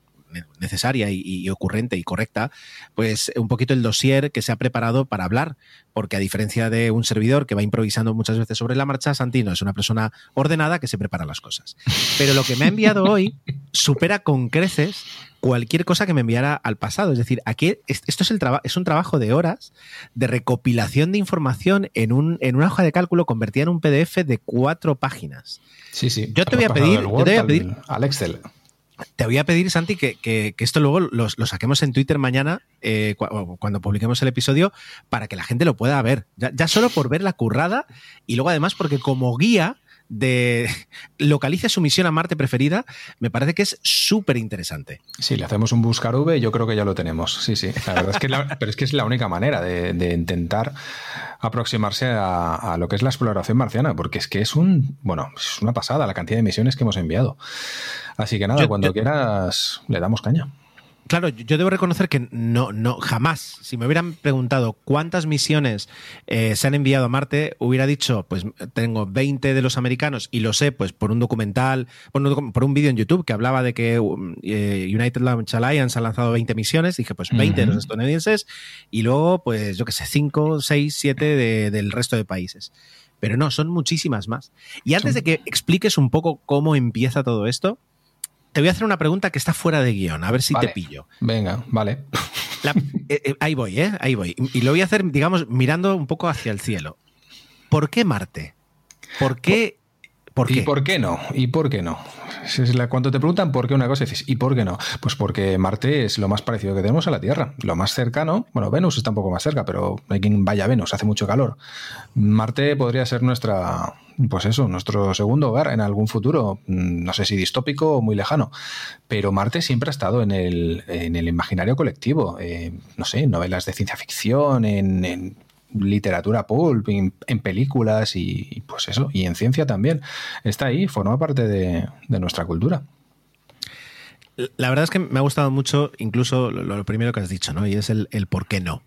necesaria y, y, ocurrente y correcta, pues un poquito el dossier que se ha preparado para hablar, porque a diferencia de un servidor que va improvisando muchas veces sobre la marcha, Santino es una persona ordenada que se prepara las cosas. Pero lo que me ha enviado hoy supera con creces cualquier cosa que me enviara al pasado. Es decir, aquí esto es, el es un trabajo de horas de recopilación de información en, un, en una hoja de cálculo convertida en un PDF de cuatro páginas. Sí, sí. Yo te voy a pedir, yo te voy a pedir al, al Excel te voy a pedir, Santi, que, que, que esto luego lo, lo, saquemos en Twitter mañana, eh, cu cuando publiquemos el episodio, para que la gente lo pueda ver. Ya, ya, solo por ver la currada y luego además porque como guía de localiza su misión a Marte preferida, me parece que es súper interesante. Sí, le hacemos un buscar V, yo creo que ya lo tenemos. Sí, sí. La verdad es que, la, pero es que es la única manera de, de intentar aproximarse a, a, lo que es la exploración marciana, porque es que es un, bueno, es una pasada la cantidad de misiones que hemos enviado. Así que nada, yo, cuando yo, quieras le damos caña. Claro, yo debo reconocer que no, no, jamás, si me hubieran preguntado cuántas misiones eh, se han enviado a Marte, hubiera dicho, pues tengo 20 de los americanos y lo sé, pues por un documental, por un, por un vídeo en YouTube que hablaba de que eh, United Launch Alliance ha lanzado 20 misiones, dije, pues 20 uh -huh. de los estadounidenses y luego, pues yo qué sé, 5, 6, 7 de, del resto de países. Pero no, son muchísimas más. Y antes de que expliques un poco cómo empieza todo esto, te voy a hacer una pregunta que está fuera de guion, a ver si vale. te pillo. Venga, vale. La, eh, eh, ahí voy, ¿eh? Ahí voy. Y lo voy a hacer, digamos, mirando un poco hacia el cielo. ¿Por qué Marte? ¿Por qué ¿Por qué? ¿Y por qué no? ¿Y por qué no? Cuando te preguntan por qué una cosa, dices, ¿y por qué no? Pues porque Marte es lo más parecido que tenemos a la Tierra. Lo más cercano, bueno, Venus está un poco más cerca, pero hay quien vaya a Venus, hace mucho calor. Marte podría ser nuestra, pues eso, nuestro segundo hogar en algún futuro, mm, no sé si distópico o muy lejano, pero Marte siempre ha estado en el, en el imaginario colectivo, eh, no sé, novelas de ciencia ficción, en literatura pulp, en, películas y pues eso, y en ciencia también. Está ahí, forma parte de, nuestra cultura. La verdad es que me ha gustado mucho incluso lo, primero que has dicho, ¿no? Y es el, por qué no.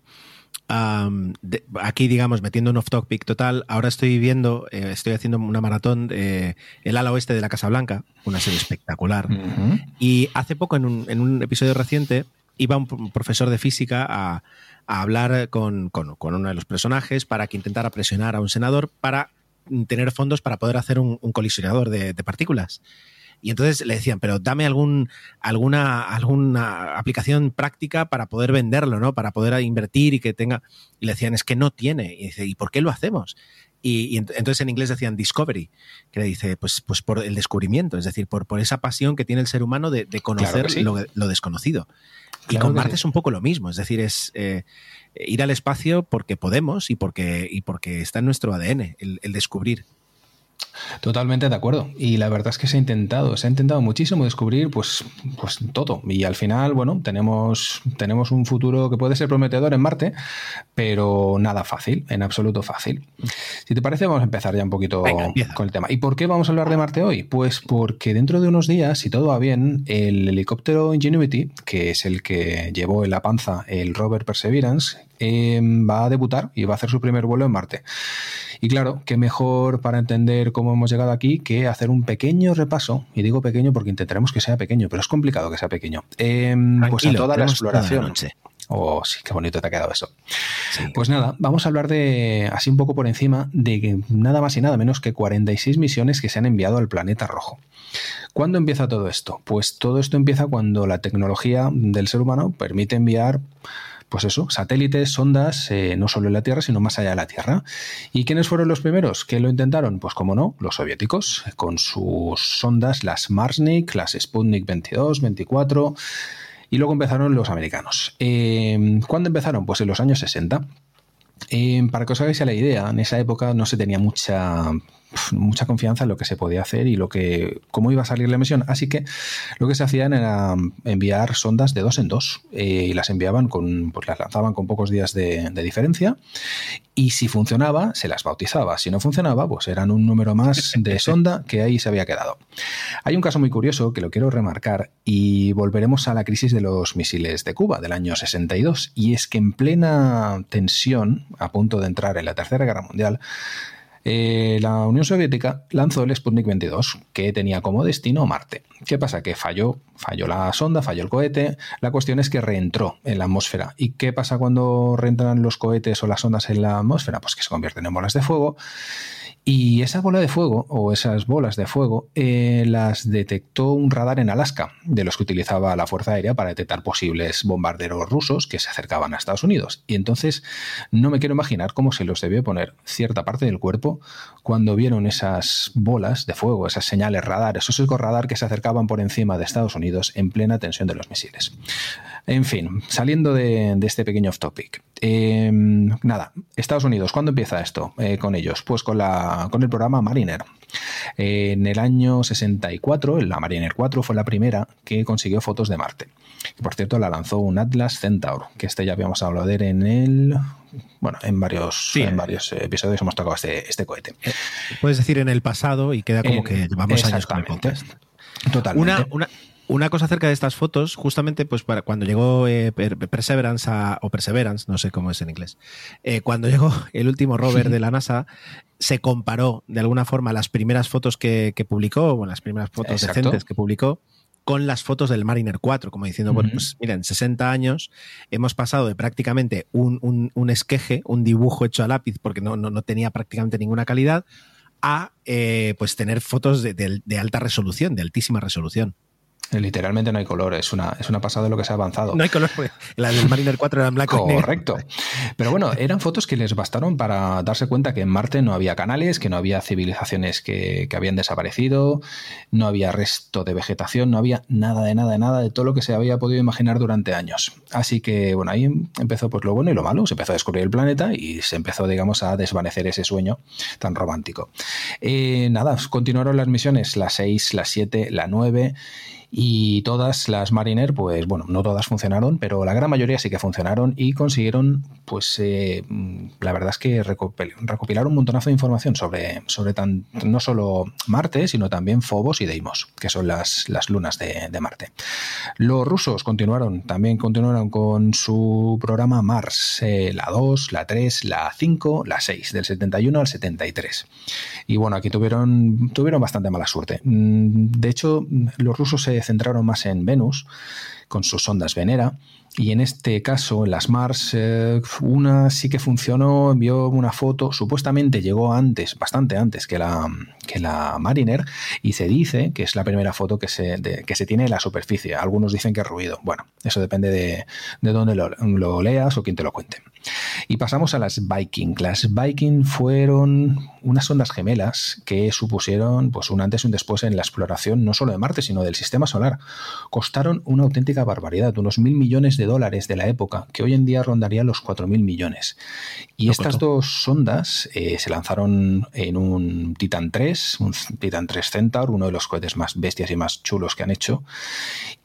aquí, digamos, metiendo un off-topic total, ahora estoy viendo, eh, estoy haciendo una maratón de El ala oeste de la Casa Blanca, una serie espectacular. Y hace poco, en un, en un episodio reciente, iba un profesor de física a, a hablar con, uno de los personajes para que intentara presionar a un senador para tener fondos para poder hacer un, colisionador de, partículas. Y entonces le decían, pero dame algún, alguna, alguna aplicación práctica para poder venderlo, ¿no? Para poder invertir y que tenga. Y le decían, es que no tiene. Y dice, ¿y por qué lo hacemos? Y, entonces en inglés decían discovery, que le dice, pues, pues por el descubrimiento, es decir, por, por esa pasión que tiene el ser humano de, conocer lo, desconocido y con Marte es un poco lo mismo, es decir, es eh, ir al espacio porque podemos y porque, y porque está en nuestro ADN, el descubrir. Totalmente de acuerdo. Y la verdad es que se ha intentado, se ha intentado muchísimo descubrir pues, pues todo. Y al final, bueno, tenemos, tenemos un futuro que puede ser prometedor en Marte, pero nada fácil, en absoluto fácil. Si te parece, vamos a empezar ya un poquito con el tema. ¿Y por qué vamos a hablar de Marte hoy? Pues porque dentro de unos días, si todo va bien, el helicóptero Ingenuity, que es el que llevó en la panza el rover Perseverance, eh, va a debutar y va a hacer su primer vuelo en Marte. Y claro, qué mejor para entender cómo hemos llegado aquí que hacer un pequeño repaso, y digo pequeño porque intentaremos que sea pequeño, pero es complicado que sea pequeño, em, pues a toda la exploración. Oh, sí, qué bonito te ha quedado eso. Pues nada, vamos a hablar de, así un poco por encima, de nada más y nada menos que 46 misiones que se han enviado al planeta rojo. ¿Cuándo empieza todo esto? Pues todo esto empieza cuando la tecnología del ser humano permite enviar pues eso, satélites, sondas, eh, no solo en la Tierra, sino más allá de la Tierra. ¿Y quiénes fueron los primeros que lo intentaron? Pues como no, los soviéticos, con sus sondas, las Marsnik, las Sputnik 22, 24, y luego empezaron los americanos. Eh, ¿Cuándo empezaron? Pues en los años 60. Eh, para que os hagáis la idea, en esa época no se tenía mucha mucha confianza en lo que se podía hacer y lo que cómo iba a salir la emisión. Así que lo que se hacían era enviar sondas de dos en dos eh, y las enviaban con, pues las lanzaban con pocos días de, diferencia y si funcionaba se las bautizaba. Si no funcionaba, pues eran un número más de sonda que ahí se había quedado. Hay un caso muy curioso que lo quiero remarcar y volveremos a la crisis de los misiles de Cuba del año 62 y es que en plena tensión, a punto de entrar en la Tercera Guerra Mundial, eh, la Unión Soviética lanzó el Sputnik 22, que tenía como destino Marte. ¿Qué pasa? Que falló, falló la sonda, falló el cohete. La cuestión es que reentró en la atmósfera. ¿Y qué pasa cuando reentran los cohetes o las ondas en la atmósfera? Pues que se convierten en bolas de fuego y esa bola de fuego, o esas bolas de fuego, eh, las detectó un radar en Alaska, de los que utilizaba la Fuerza Aérea para detectar posibles bombarderos rusos que se acercaban a Estados Unidos. Y entonces no me quiero imaginar cómo se los debió poner cierta parte del cuerpo cuando vieron esas bolas de fuego, esas señales radar, esos ecos radar que se acercaban por encima de Estados Unidos en plena tensión de los misiles. En fin, saliendo de, este pequeño off topic. Em, nada, Estados Unidos, ¿cuándo empieza esto eh, con ellos? Pues con, la, con el programa Mariner. en el año 64, la Mariner 4 fue la primera que consiguió fotos de Marte. por cierto, la lanzó un Atlas Centaur, que este ya habíamos hablado de él en el. Bueno, en varios, en varios episodios hemos tocado este, este cohete. Eh, puedes decir en el pasado y queda como que llevamos años con el podcast. Totalmente. una, una cosa acerca de estas fotos, justamente pues para cuando llegó eh, Perseverance o Perseverance, no sé cómo es en inglés, eh, cuando llegó el último rover de la NASA, se comparó de alguna forma las primeras fotos que, publicó, o las primeras fotos decentes que publicó, con las fotos del Mariner 4, como diciendo, bueno, pues miren, 60 años hemos pasado de prácticamente un, esqueje, un dibujo hecho a lápiz, porque no, no, tenía prácticamente ninguna calidad, a eh, pues tener fotos de alta resolución, de altísima resolución. Literalmente no hay color, es una, es una pasada de lo que se ha avanzado. No hay color, la del Mariner 4 era en blanco Correcto. Pero bueno, eran fotos que les bastaron para darse cuenta que en Marte no había canales, que no había civilizaciones que, que habían desaparecido, no había resto de vegetación, no había nada de nada de nada de todo lo que se había podido imaginar durante años. Así que bueno, ahí empezó pues lo bueno y lo malo, se empezó a descubrir el planeta y se empezó, digamos, a desvanecer ese sueño tan romántico. Eh, nada, continuaron las misiones, la 6, la 7, la 9 y todas las Mariner, pues bueno, no todas funcionaron, pero la gran mayoría sí que funcionaron y consiguieron, pues eh, la verdad es que recopilar un montonazo de información sobre, sobre tan, no solo Marte, sino también Phobos y Deimos, que son las, las lunas de, Marte. Los rusos continuaron, también continuaron con su programa Mars, eh, la 2, la 3, la 5, la 6, del 71 al 73. Y bueno, aquí tuvieron, tuvieron bastante mala suerte. Mm, de hecho, los rusos se centraron más en Venus con sus sondas Venera y en este caso, en las Mars, eh, una sí que funcionó, envió una foto, supuestamente llegó antes, bastante antes que la, que la Mariner, y se dice que es la primera foto que se, que se tiene en la superficie. Algunos dicen que es ruido. Bueno, eso depende de, de dónde lo, lo, leas o quién te lo cuente. Y pasamos a las Viking. Las Viking fueron unas sondas gemelas que supusieron pues, un antes y un después en la exploración no solo de Marte, sino del sistema solar. Costaron una auténtica barbaridad, unos mil millones de dólares de la época, que hoy en día rondaría los 4.000 millones. Y estas dos sondas eh, se lanzaron en un Titan 3, un Titan 3 Centaur, uno de los cohetes más bestias y más chulos que han hecho,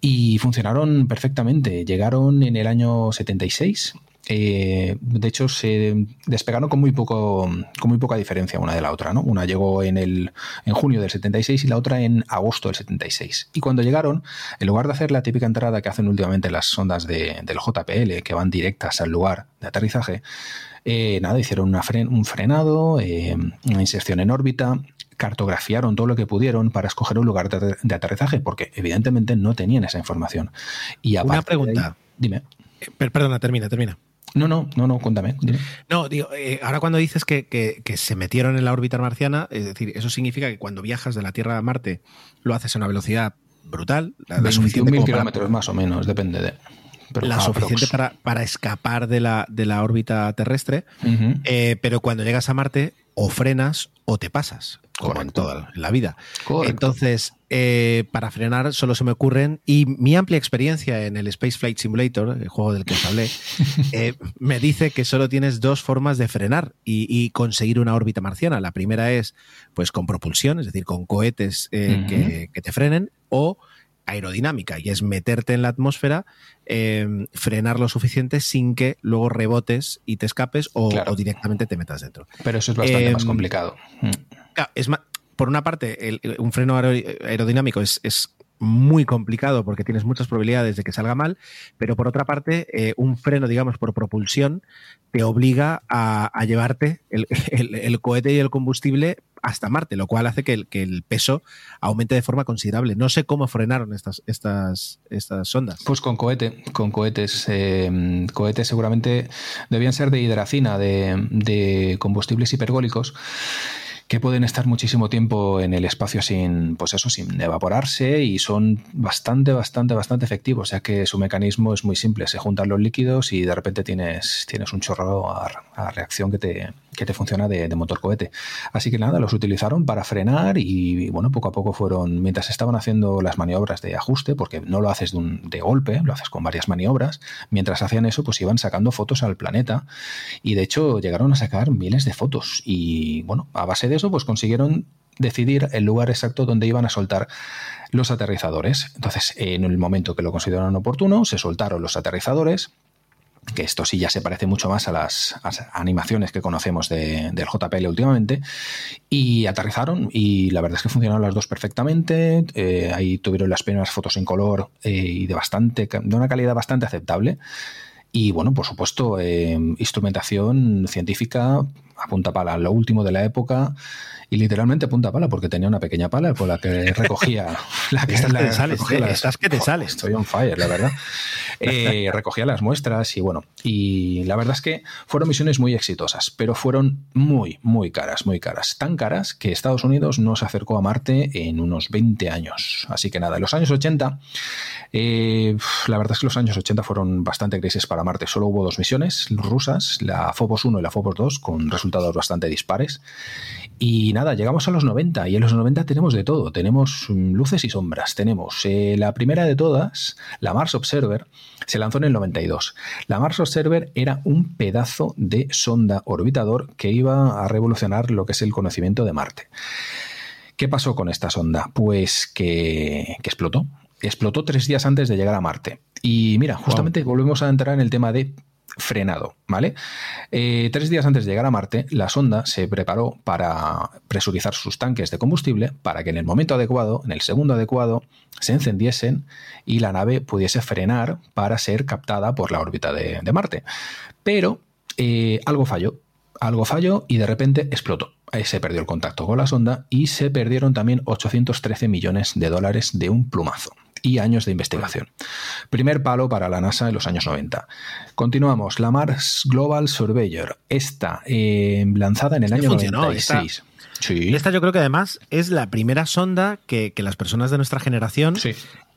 y funcionaron perfectamente. Llegaron en el año 76 eh, de hecho, se despegaron con muy, poco, con muy poca diferencia una de la otra. ¿no? Una llegó en, el, en junio del 76 y la otra en agosto del 76. Y cuando llegaron, en lugar de hacer la típica entrada que hacen últimamente las sondas de, del JPL, que van directas al lugar de aterrizaje, eh, nada, hicieron una un frenado, eh, una inserción en órbita, cartografiaron todo lo que pudieron para escoger un lugar de, aterrizaje, porque evidentemente no tenían esa información. Y una pregunta. dime. Perdona, termina, termina. No, no, no, no, cuéntame. No, digo, eh, ahora cuando dices que, que, se metieron en la órbita marciana, es decir, eso significa que cuando viajas de la Tierra a Marte lo haces a una velocidad brutal. La, suficiente mil kilómetros más o menos, depende de. la suficiente para, para, escapar de la, de la órbita terrestre, eh, pero cuando llegas a Marte o frenas o te pasas como en toda la vida. Entonces, eh, para frenar solo se me ocurren, y mi amplia experiencia en el Space Flight Simulator, el juego del que os hablé, eh, me dice que solo tienes dos formas de frenar y, conseguir una órbita marciana. La primera es pues con propulsión, es decir, con cohetes eh, que, que te frenen, o aerodinámica y es meterte en la atmósfera, frenar lo suficiente sin que luego rebotes y te escapes o, directamente te metas dentro. Pero eso es bastante más complicado. Mm es por una parte, un freno aerodinámico es, muy complicado porque tienes muchas probabilidades de que salga mal, pero por otra parte, eh, un freno, digamos, por propulsión te obliga a, llevarte el, cohete y el combustible hasta Marte, lo cual hace que el, el, peso aumente de forma considerable. No sé cómo frenaron estas, estas, estas sondas. Pues con cohete, con cohetes. Eh, cohetes seguramente debían ser de hidracina, de combustibles hipergólicos que pueden estar muchísimo tiempo en el espacio sin, pues eso, sin evaporarse y son bastante, bastante, bastante efectivos, ya que su mecanismo es muy simple. Se juntan los líquidos y de repente tienes, tienes un chorro a, reacción que te, que te funciona de, motor cohete. Así que nada, los utilizaron para frenar y, bueno, poco a poco fueron, mientras estaban haciendo las maniobras de ajuste, porque no lo haces de, golpe, lo haces con varias maniobras, mientras hacían eso, pues iban sacando fotos al planeta y de hecho llegaron a sacar miles de fotos y bueno, a base de eso, pues consiguieron decidir el lugar exacto donde iban a soltar los aterrizadores. Entonces, en el momento que lo consideraron oportuno, se soltaron los aterrizadores, que esto sí ya se parece mucho más a las, animaciones que conocemos del JPL últimamente, y aterrizaron y la verdad es que funcionaron las dos perfectamente, eh, ahí tuvieron las primeras fotos en color eh, y de, bastante, de una calidad bastante aceptable. Y bueno, por supuesto, eh, instrumentación científica a punta pala, lo último de la época y literalmente punta pala porque tenía una pequeña pala por la que recogía la que, estás que te sales, eh, estás que te sales. Estoy on fire, la verdad. eh, recogía las muestras y bueno, y la verdad es que fueron misiones muy exitosas, pero fueron muy, muy caras, muy caras. Tan caras que Estados Unidos no se acercó a Marte en unos 20 años. Así que nada, en los años 80, eh, la verdad es que los años 80 fueron bastante grises para Marte. Solo hubo dos misiones rusas, la Phobos 1 y la Phobos 2, con resultados bastante dispares. Y nada, llegamos a los 90 y en los 90 tenemos de todo, tenemos mm, luces y sombras. Tenemos eh, la primera de todas, la Mars Observer, se lanzó en el 92. La Mars Observer era un pedazo de sonda orbitador que iba a revolucionar lo que es el conocimiento de Marte. ¿Qué pasó con esta sonda? Pues que, explotó. Explotó tres días antes de llegar a Marte. Y mira, justamente volvemos a entrar en el tema de frenado, ¿vale? Eh, tres días antes de llegar a Marte, la sonda se preparó para presurizar sus tanques de combustible para que en el momento adecuado, en el segundo adecuado, se encendiesen y la nave pudiese frenar para ser captada por la órbita de, Marte. Pero eh, algo falló, algo falló y de repente explotó. se perdió el contacto con la sonda y se perdieron también 813 millones de dólares de un plumazo y años de investigación. Primer palo para la NASA en los años 90. Continuamos, la Mars Global Surveyor, esta eh, lanzada en el año 96. Sí. Esta yo creo que además es la primera sonda que, las personas de nuestra generación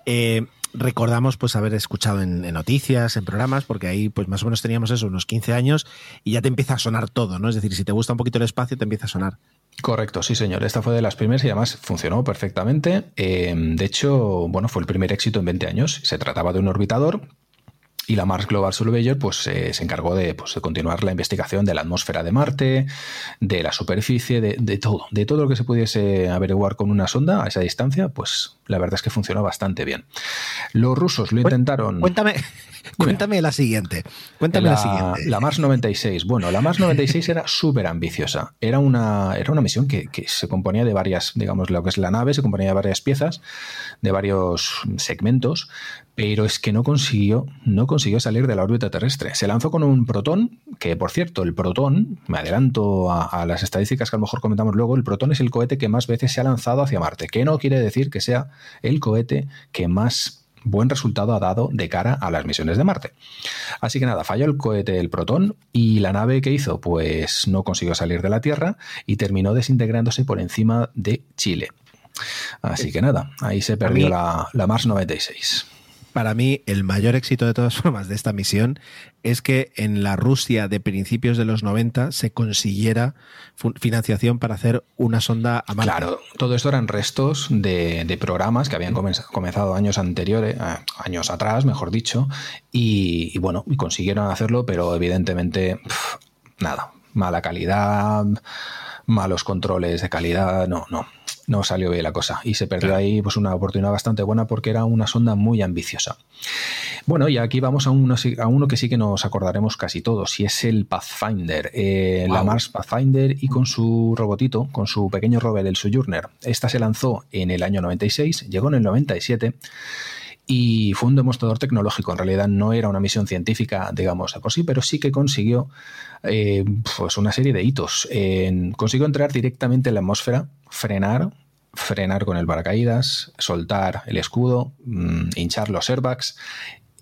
eh, recordamos pues haber escuchado en, noticias, en programas, porque ahí pues más o menos teníamos eso, unos 15 años, y ya te empieza a sonar todo, ¿no? Es decir, si te gusta un poquito el espacio, te empieza a sonar. Correcto, sí, señor. Esta fue de las primeras y además funcionó perfectamente. Eh, de hecho, bueno, fue el primer éxito en 20 años. Se trataba de un orbitador y la Mars Global Surveyor pues, eh, se encargó pues, de, continuar la investigación de la atmósfera de Marte, de la superficie, de, todo, de todo lo que se pudiese averiguar con una sonda a esa distancia, pues la verdad es que funcionó bastante bien. Los rusos lo intentaron. Cuéntame, cuéntame la siguiente. Cuéntame la, siguiente. La Mars 96. Bueno, la Mars 96 era súper ambiciosa. Era una, era una misión que, que se componía de varias, digamos, lo que es la nave, se componía de varias piezas, de varios segmentos, pero es que no consiguió, no consiguió salir de la órbita terrestre. Se lanzó con un protón, que por cierto, el protón, me adelanto a, las estadísticas que a lo mejor comentamos luego, el protón es el cohete que más veces se ha lanzado hacia Marte, que no quiere decir que sea el cohete que más buen resultado ha dado de cara a las misiones de Marte. Así que nada, falló el cohete el Protón y la nave que hizo pues no consiguió salir de la Tierra y terminó desintegrándose por encima de Chile. Así que nada, ahí se perdió la, la Mars 96 para mí el mayor éxito de todas formas de esta misión es que en la Rusia de principios de los 90 se consiguiera financiación para hacer una sonda a Marte. Claro, todo esto eran restos de, programas que habían comenzado años anteriores, eh, años atrás, mejor dicho, y, bueno, consiguieron hacerlo, pero evidentemente nada, mala calidad, malos controles de calidad, no, no no salió bien la cosa y se perdió ahí pues una oportunidad bastante buena porque era una sonda muy ambiciosa. Bueno, y aquí vamos a uno, a uno que sí que nos acordaremos casi todos y es el Pathfinder, eh, la Mars Pathfinder y con su robotito, con su pequeño rover, el Sojourner. Esta se lanzó en el año 96, llegó en el 97 y fue un demostrador tecnológico. En realidad no era una misión científica, digamos, de por sí, pero sí que consiguió eh, pues una serie de hitos. consiguió entrar directamente en la atmósfera, frenar, frenar con el paracaídas, soltar el escudo, mm, hinchar los airbags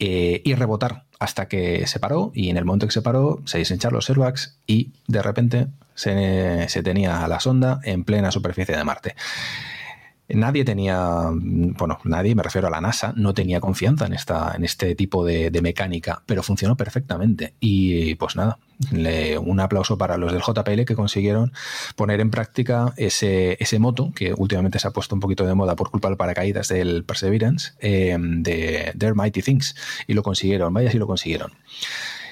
eh, y rebotar hasta que se paró y en el momento que se paró se deshincharon los airbags y de repente se, se tenía a la sonda en plena superficie de Marte. Nadie tenía, bueno, nadie, me refiero a la NASA, no tenía confianza en, esta, en este tipo de, mecánica, pero funcionó perfectamente. Y pues nada, un aplauso para los del JPL que consiguieron poner en práctica ese, ese moto que últimamente se ha puesto un poquito de moda por culpa del paracaídas del Perseverance, eh, de Their Mighty Things. Y lo consiguieron, vaya si lo consiguieron.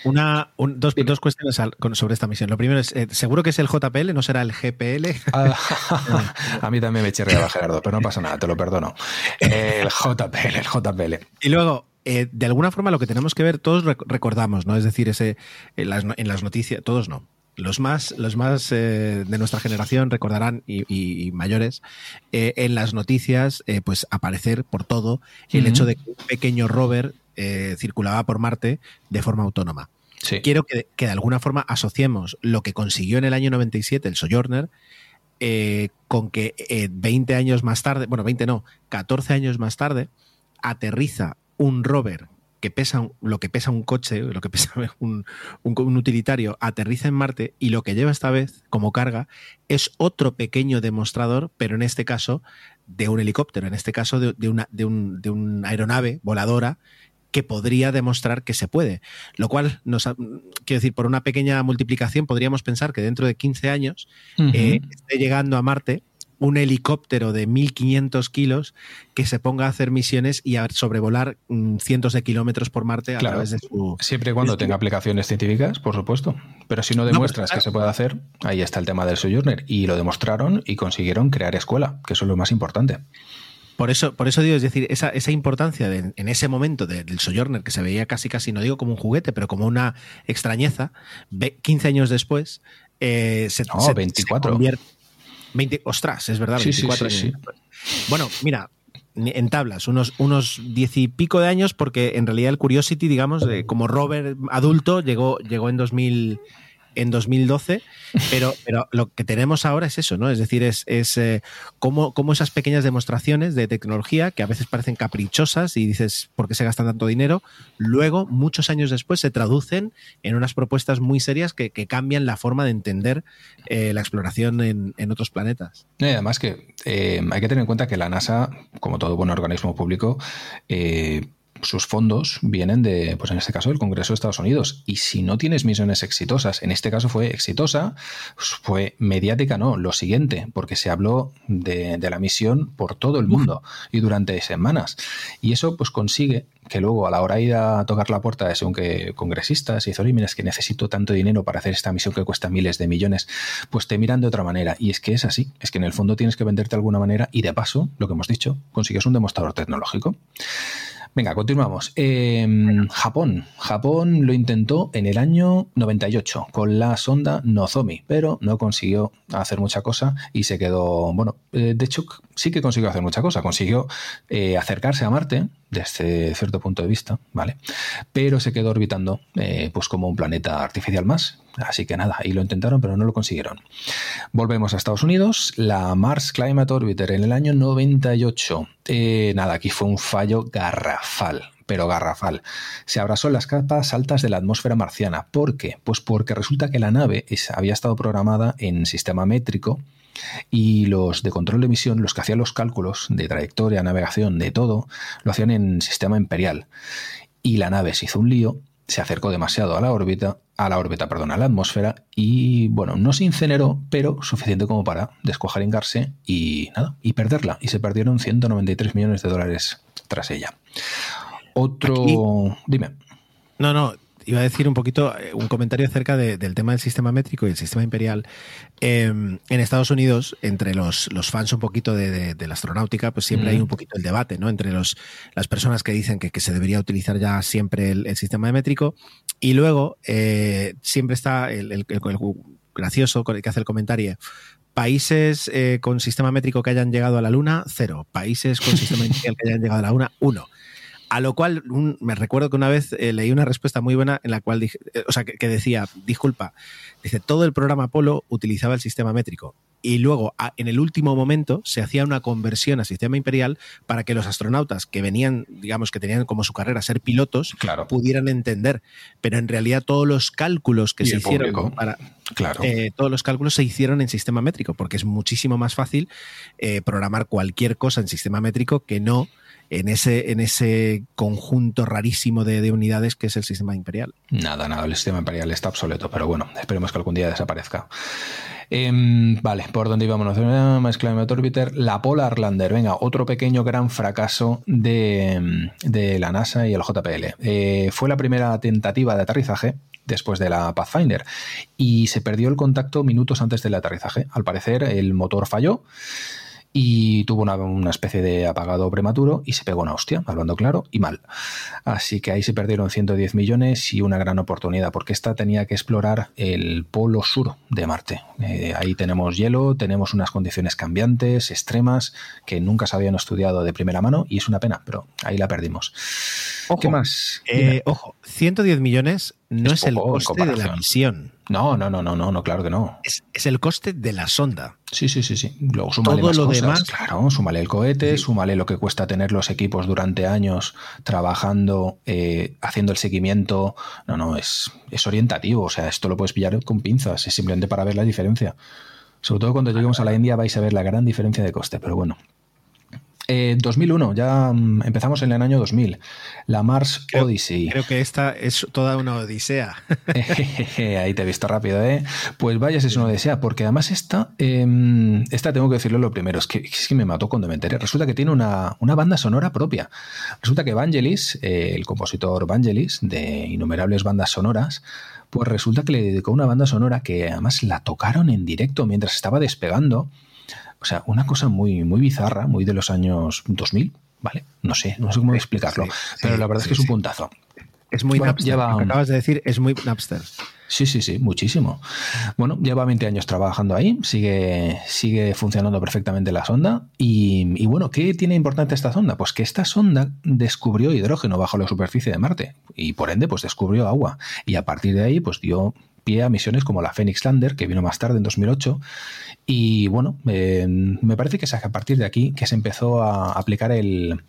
Una, dos, dos, cuestiones sobre esta misión. Lo primero es, eh, ¿seguro que es el JPL, no será el GPL? Ah, a mí también me chirreaba Gerardo, pero no pasa nada, te lo perdono. El JPL, el JPL. Y luego, eh, de alguna forma lo que tenemos que ver, todos recordamos, ¿no? Es decir, ese en las, en las noticias, todos no. Los más, los más eh, de nuestra generación recordarán y, mayores en las noticias, pues aparecer por todo el hecho de que un pequeño rover eh, circulaba por Marte de forma autónoma. Quiero que, de alguna forma asociemos lo que consiguió en el año 97 el Sojourner eh, con que 20 eh, años más tarde, bueno, 20 no, 14 años más tarde, aterriza un rover que pesa lo que pesa un coche, lo que pesa un, un, utilitario, aterriza en Marte y lo que lleva esta vez como carga es otro pequeño demostrador, pero en este caso de un helicóptero, en este caso de, una, de, un, de una aeronave voladora que podría demostrar que se puede. Lo cual, nos, quiero decir, por una pequeña multiplicación podríamos pensar que dentro de 15 años eh, esté llegando a Marte un helicóptero de 1.500 kilos que se ponga a hacer misiones y a sobrevolar mm, cientos de kilómetros por Marte a través de su... Siempre y cuando tenga aplicaciones científicas, por supuesto. Pero si no demuestras que se puede hacer, ahí está el tema del Sojourner. Y lo demostraron y consiguieron crear escuela, que eso es lo más importante. Por eso, por eso digo, es decir, esa, esa importancia en ese momento del Sojourner, que se veía casi, casi, no digo como un juguete, pero como una extrañeza, 15 años después, eh, se, no, 24. convierte. 20, ostras, es verdad, 24 sí, Bueno, mira, en tablas, unos, unos diez y pico de años, porque en realidad el Curiosity, digamos, como rover adulto, llegó, llegó en 2000 en 2012, pero, pero lo que tenemos ahora es eso, ¿no? Es decir, es, es eh, cómo, esas pequeñas demostraciones de tecnología que a veces parecen caprichosas y dices, ¿por qué se gastan tanto dinero? Luego, muchos años después, se traducen en unas propuestas muy serias que, cambian la forma de entender eh, la exploración en, otros planetas. Además que eh, hay que tener en cuenta que la NASA, como todo buen organismo público, sus fondos vienen de, pues en este caso, del Congreso de Estados Unidos. Y si no tienes misiones exitosas, en este caso fue exitosa, pues fue mediática, no, lo siguiente, porque se habló de, la misión por todo el mundo y durante semanas. Y eso pues consigue que luego a la hora de ir a tocar la puerta de según que congresistas y es que necesito tanto dinero para hacer esta misión que cuesta miles de millones, pues te miran de otra manera. Y es que es así, es que en el fondo tienes que venderte de alguna manera y de paso, lo que hemos dicho, consigues un demostrador tecnológico. Venga, continuamos. Em, Japón. Japón lo intentó en el año 98 con la sonda Nozomi, pero no consiguió hacer mucha cosa y se quedó, bueno, eh, de hecho sí que consiguió hacer mucha cosa, consiguió eh, acercarse a Marte desde cierto punto de vista, ¿vale? Pero se quedó orbitando eh, pues como un planeta artificial más, Así que nada, y lo intentaron, pero no lo consiguieron. Volvemos a Estados Unidos, la Mars Climate Orbiter en el año 98. Eh, nada, aquí fue un fallo garrafal pero garrafal. Se abrazó en las capas altas de la atmósfera marciana. ¿Por qué? Pues porque resulta que la nave había estado programada en sistema métrico y los de control de misión, los que hacían los cálculos de trayectoria, navegación, de todo, lo hacían en sistema imperial. Y la nave se hizo un lío se acercó demasiado a la órbita, a la órbita, perdón, a la atmósfera y bueno, no se incineró, pero suficiente como para descuajaringarse y nada, y perderla. Y se perdieron 193 millones de dólares tras ella. Otro, dime. No, no, iba a decir un poquito, eh, un comentario acerca del tema del sistema métrico y el sistema imperial. Em, en Estados Unidos, entre los, los fans un poquito de, la astronáutica, pues siempre hay un poquito el debate, ¿no? Entre los, las personas que dicen que, se debería utilizar ya siempre el, sistema métrico y luego eh, siempre está el, el, gracioso con el que hace el comentario países eh, con sistema métrico que hayan llegado a la Luna, cero. Países con sistema imperial que hayan llegado a la Luna, uno. A lo cual me recuerdo que una vez eh, leí una respuesta muy buena en la cual dije, eh, o sea, que, decía, disculpa, dice, todo el programa Apolo utilizaba el sistema métrico y luego en el último momento se hacía una conversión al sistema imperial para que los astronautas que venían, digamos, que tenían como su carrera ser pilotos, pudieran entender. Pero en realidad todos los cálculos que se hicieron para... Claro. Eh, todos los cálculos se hicieron en sistema métrico, porque es muchísimo más fácil programar cualquier cosa en sistema métrico que no en ese, en ese conjunto rarísimo de, unidades que es el sistema imperial. Nada, nada, el sistema imperial está obsoleto, pero bueno, esperemos que algún día desaparezca. Em, vale, ¿por dónde íbamos? Más Climate Orbiter, la Polar Lander. Venga, otro pequeño gran fracaso de, la NASA y el JPL. Eh, fue la primera tentativa de aterrizaje después de la Pathfinder y se perdió el contacto minutos antes del aterrizaje. Al parecer, el motor falló y tuvo una, especie de apagado prematuro y se pegó una hostia, hablando claro, y mal. Así que ahí se perdieron 110 millones y una gran oportunidad, porque esta tenía que explorar el polo sur de Marte. Eh, ahí tenemos hielo, tenemos unas condiciones cambiantes, extremas, que nunca se habían estudiado de primera mano y es una pena, pero ahí la perdimos. ¿Qué más? Eh, ojo, 110 millones no es, el coste de la misión. No, no, no, no, no, no, claro que no. Es, el coste de la sonda. Sí, sí, sí, sí. Luego súmale Todo lo demás. Claro, súmale el cohete, súmale lo que cuesta tener los equipos durante años trabajando, eh, haciendo el seguimiento. No, no, es, es orientativo. O sea, esto lo puedes pillar con pinzas. Es simplemente para ver la diferencia. Sobre todo cuando lleguemos a la India vais a ver la gran diferencia de coste. Pero bueno, 2001, eh, ya mm, empezamos en el año 2000. La Mars Odyssey. Creo que esta es toda una odisea. Ahí te he visto rápido, ¿eh? Pues vaya, es una odisea, porque además esta, em, esta tengo que decirlo lo primero, es que, es que me mató cuando me enteré. Resulta que tiene una, banda sonora propia. Resulta que Vangelis, eh, el compositor Vangelis, de innumerables bandas sonoras, pues resulta que le dedicó una banda sonora que además la tocaron en directo mientras estaba despegando o sea, una cosa muy, muy bizarra, muy de los años 2000, ¿vale? No sé, no sé cómo explicarlo, pero la verdad es que es un puntazo. Es muy Napster. acabas de decir es muy Napster. Sí, sí, sí, muchísimo. Bueno, lleva 20 años trabajando ahí, sigue, sigue funcionando perfectamente la sonda. Y, y, bueno, ¿qué tiene importante esta sonda? Pues que esta sonda descubrió hidrógeno bajo la superficie de Marte y por ende, pues descubrió agua. Y a partir de ahí, pues dio a misiones como la Phoenix Lander, que vino más tarde en 2008. Y bueno, eh, me parece que es a partir de aquí que se empezó a aplicar el,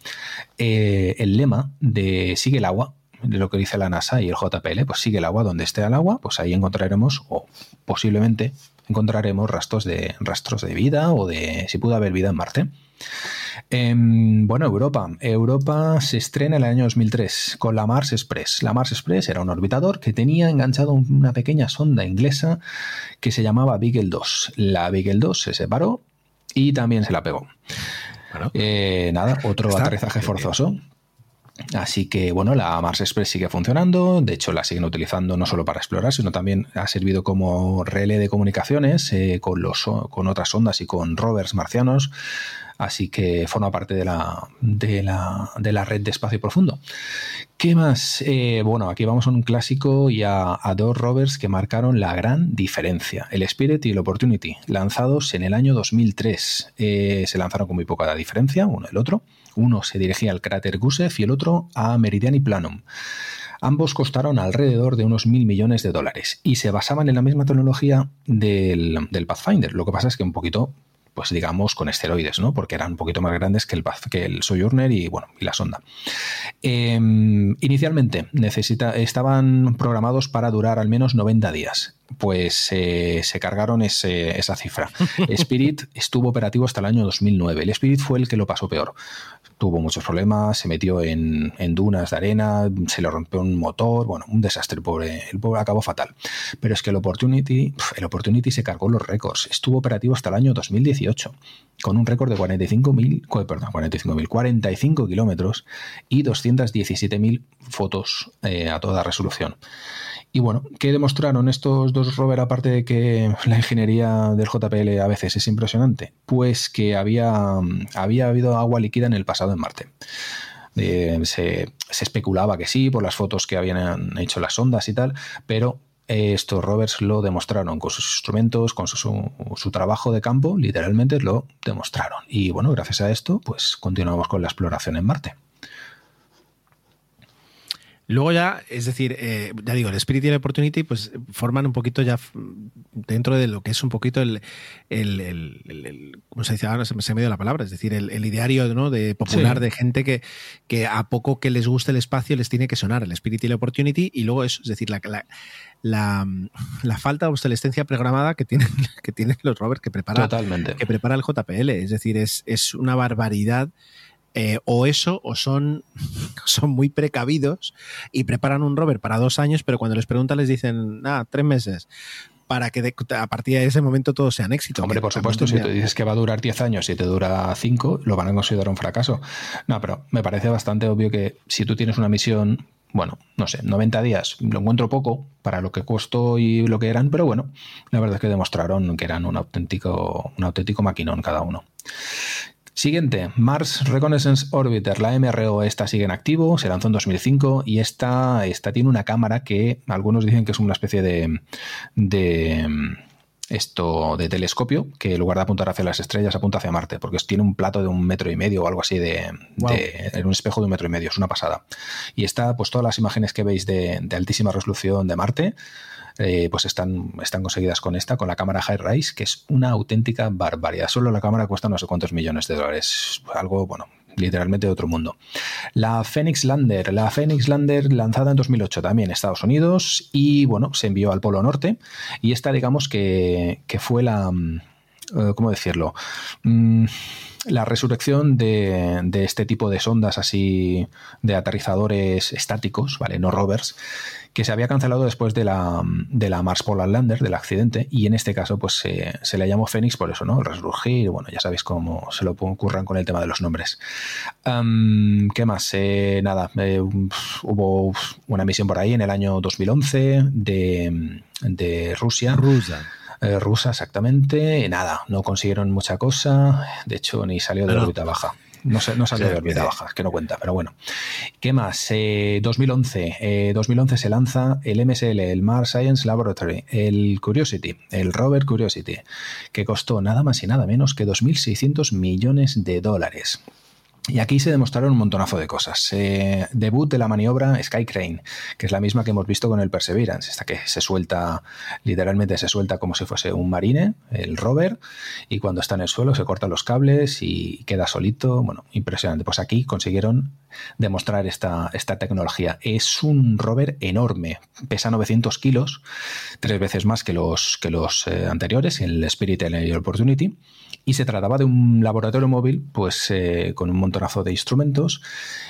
eh, el lema de sigue el agua, de lo que dice la NASA y el JPL, pues sigue el agua donde esté el agua, pues ahí encontraremos, o posiblemente encontraremos rastros de, rastros de vida o de si pudo haber vida en Marte. Em, bueno, Europa. Europa se estrena en el año 2003 con la Mars Express. La Mars Express era un orbitador que tenía enganchado una pequeña sonda inglesa que se llamaba Beagle 2. La Beagle 2 se separó y también se la pegó. Eh, nada, otro aterrizaje forzoso. Así que bueno, la Mars Express sigue funcionando, de hecho la siguen utilizando no solo para explorar, sino también ha servido como relé de comunicaciones eh, con, los, con otras ondas y con rovers marcianos, así que forma parte de la, de la, de la red de espacio profundo. ¿Qué más? Eh, bueno, aquí vamos a un clásico y a, dos rovers que marcaron la gran diferencia, el Spirit y el Opportunity, lanzados en el año 2003. Eh, se lanzaron con muy poca diferencia, uno el otro. Uno se dirigía al cráter Gusev y el otro a Meridiani Planum. Ambos costaron alrededor de unos mil millones de dólares y se basaban en la misma tecnología del, del Pathfinder. Lo que pasa es que un poquito pues digamos, con esteroides, ¿no? Porque eran un poquito más grandes que el, que el Sojourner y, bueno, y la sonda. Em, inicialmente necesita, estaban programados para durar al menos 90 días. Pues eh, se cargaron esa cifra. Spirit estuvo operativo hasta el año 2009. El Spirit fue el que lo pasó peor tuvo muchos problemas, se metió en, dunas de arena, se le rompió un motor, bueno, un desastre, el pobre, el pobre acabó fatal. Pero es que el Opportunity, el Opportunity se cargó los récords, estuvo operativo hasta el año 2018, con un récord de 45.000, perdón, 45.000, 45 kilómetros y 217.000 fotos eh, a toda resolución. Y bueno, ¿qué demostraron estos dos rovers aparte de que la ingeniería del JPL a veces es impresionante? Pues que había, había habido agua líquida en el pasado en Marte. Eh, se, especulaba que sí, por las fotos que habían hecho las ondas y tal, pero estos rovers lo demostraron con sus instrumentos, con su, su, trabajo de campo, literalmente lo demostraron. Y bueno, gracias a esto, pues continuamos con la exploración en Marte. Luego ya, es decir, eh, ya digo, el Spirit y el Opportunity pues forman un poquito ya dentro de lo que es un poquito el, el, el, ¿cómo se dice ahora? Se me, ha ido la palabra, es decir, el, ideario ¿no? de popular de gente que, que a poco que les guste el espacio les tiene que sonar el Spirit y el Opportunity y luego eso, es decir, la, la, la, falta de obsolescencia programada que tienen, que tienen los rovers que prepara, que prepara el JPL, es decir, es, es una barbaridad eh, o eso, o son, son muy precavidos y preparan un rover para dos años, pero cuando les preguntan les dicen, ah, tres meses para que a partir de ese momento todos sean éxitos. Hombre, por supuesto, si te dices que va a durar 10 años y te dura 5, lo van a considerar un fracaso. No, pero me parece bastante obvio que si tú tienes una misión, bueno, no sé, 90 días, lo encuentro poco para lo que costó y lo que eran, pero bueno, la verdad es que demostraron que eran un auténtico, un auténtico maquinón cada uno. Siguiente, Mars Reconnaissance Orbiter, la MRO, esta sigue en activo, se lanzó en 2005 y esta, esta tiene una cámara que algunos dicen que es una especie de, de esto de telescopio que en lugar de apuntar hacia las estrellas apunta hacia Marte, porque tiene un plato de un metro y medio o algo así de, en un espejo de un metro y medio, es una pasada. Y está, pues todas las imágenes que veis de, altísima resolución de Marte, eh, pues están, están conseguidas con esta, con la cámara High Rise, que es una auténtica barbaridad. Solo la cámara cuesta no sé cuántos millones de dólares. Algo, bueno, literalmente de otro mundo. La Phoenix Lander, la Phoenix Lander lanzada en 2008 también en Estados Unidos y bueno, se envió al Polo Norte y esta digamos que, fue la... Mm, eh, ¿Cómo decirlo? Mm, la resurrección de, de, este tipo de sondas así de aterrizadores estáticos, ¿vale? No rovers, que se había cancelado después de la, de la Mars Polar Lander, del accidente, y en este caso pues se le llamó Fénix por eso, ¿no? Resurgir, bueno, ya sabéis cómo se lo ocurran con el tema de los nombres. ¿Qué más? Eh, nada, eh, hubo una misión por ahí en el año 2011 de, de Rusia. Rusia. Eh, rusa, exactamente. Nada, no consiguieron mucha cosa. De hecho, ni salió de la órbita baja. No, no salió de órbita baja, que no cuenta, pero bueno. ¿Qué más? 2011. Eh, 2011 eh, se lanza el MSL, el Mars Science Laboratory, el Curiosity, el rover Curiosity, que costó nada más y nada menos que 2.600 millones de dólares. Y aquí se demostraron un montonazo de cosas. Eh, debut de la maniobra Sky Crane, que es la misma que hemos visto con el Perseverance, esta que se suelta, literalmente se suelta como si fuese un marine, el rover, y cuando está en el suelo se cortan los cables y queda solito. Bueno, impresionante. Pues aquí consiguieron demostrar esta, esta tecnología. Es un rover enorme, pesa 900 kilos, tres veces más que los, que los eh, anteriores, el Spirit y el Opportunity y se trataba de un laboratorio móvil pues eh, con un montonazo de instrumentos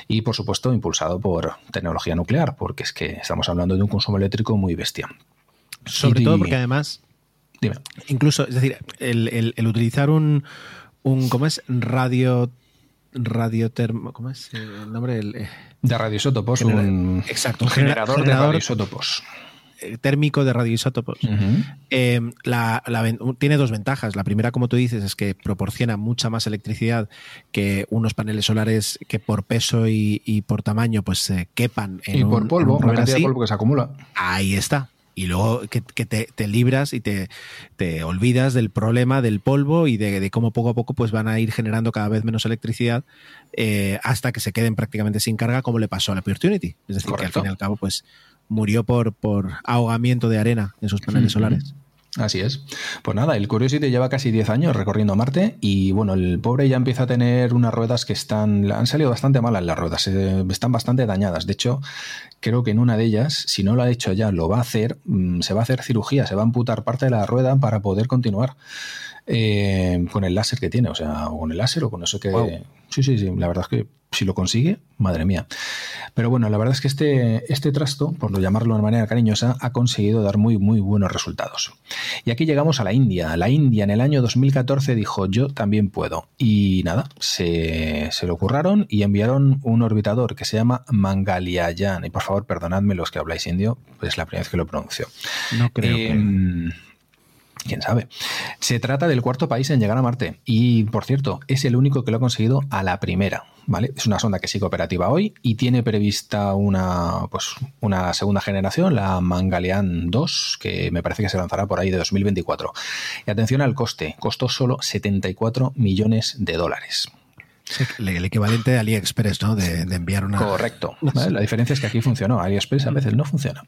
y por supuesto impulsado por tecnología nuclear porque es que estamos hablando de un consumo eléctrico muy bestia. Sobre todo porque además dime. incluso es decir el, utilizar un, un ¿cómo es? radio radiotermo ¿cómo es el nombre? El, eh, de radioisótopos, un, exacto, un generador, generador de radioisótopos térmico de radioisótopos. Eh, tiene dos ventajas. La primera, como tú dices, es que proporciona mucha más electricidad que unos paneles solares que por peso y, por tamaño pues se quepan en Y por polvo, la cantidad de polvo que se acumula. Ahí está y luego que, te, libras y te, olvidas del problema del polvo y de, cómo poco a poco pues van a ir generando cada vez menos electricidad eh, hasta que se queden prácticamente sin carga como le pasó a la Opportunity. Es decir, que al fin y al cabo pues murió por, por ahogamiento de arena en sus paneles solares. Así es. Pues nada, el Curiosity lleva casi 10 años recorriendo Marte y bueno, el pobre ya empieza a tener unas ruedas que están, han salido bastante malas las ruedas, eh, están bastante dañadas. De hecho, creo que en una de ellas, si no lo ha hecho ya, lo va a hacer, mm, se va a hacer cirugía, se va a amputar parte de la rueda para poder continuar. Eh, con el láser que tiene, o sea, o con el láser o con eso que... Sí, sí, sí, la verdad es que si lo consigue, madre mía. Pero bueno, la verdad es que este, este trasto, por llamarlo de manera cariñosa, ha conseguido dar muy, muy buenos resultados. Y aquí llegamos a la India. La India en el año 2014 dijo, yo también puedo. Y nada, se, se lo curraron y enviaron un orbitador que se llama Mangaliayan. Y por favor, perdonadme los que habláis indio, pues es la primera vez que lo pronuncio. No creo que... Quién sabe. Se trata del cuarto país en llegar a Marte y, por cierto, es el único que lo ha conseguido a la primera. ¿vale? Es una sonda que sigue operativa hoy y tiene prevista una, pues, una segunda generación, la Mangalean 2, que me parece que se lanzará por ahí de 2024. Y atención al coste, costó solo 74 millones de dólares el equivalente de AliExpress, ¿no? De, enviar una. Correcto. La diferencia es que aquí funcionó. AliExpress a veces no funciona.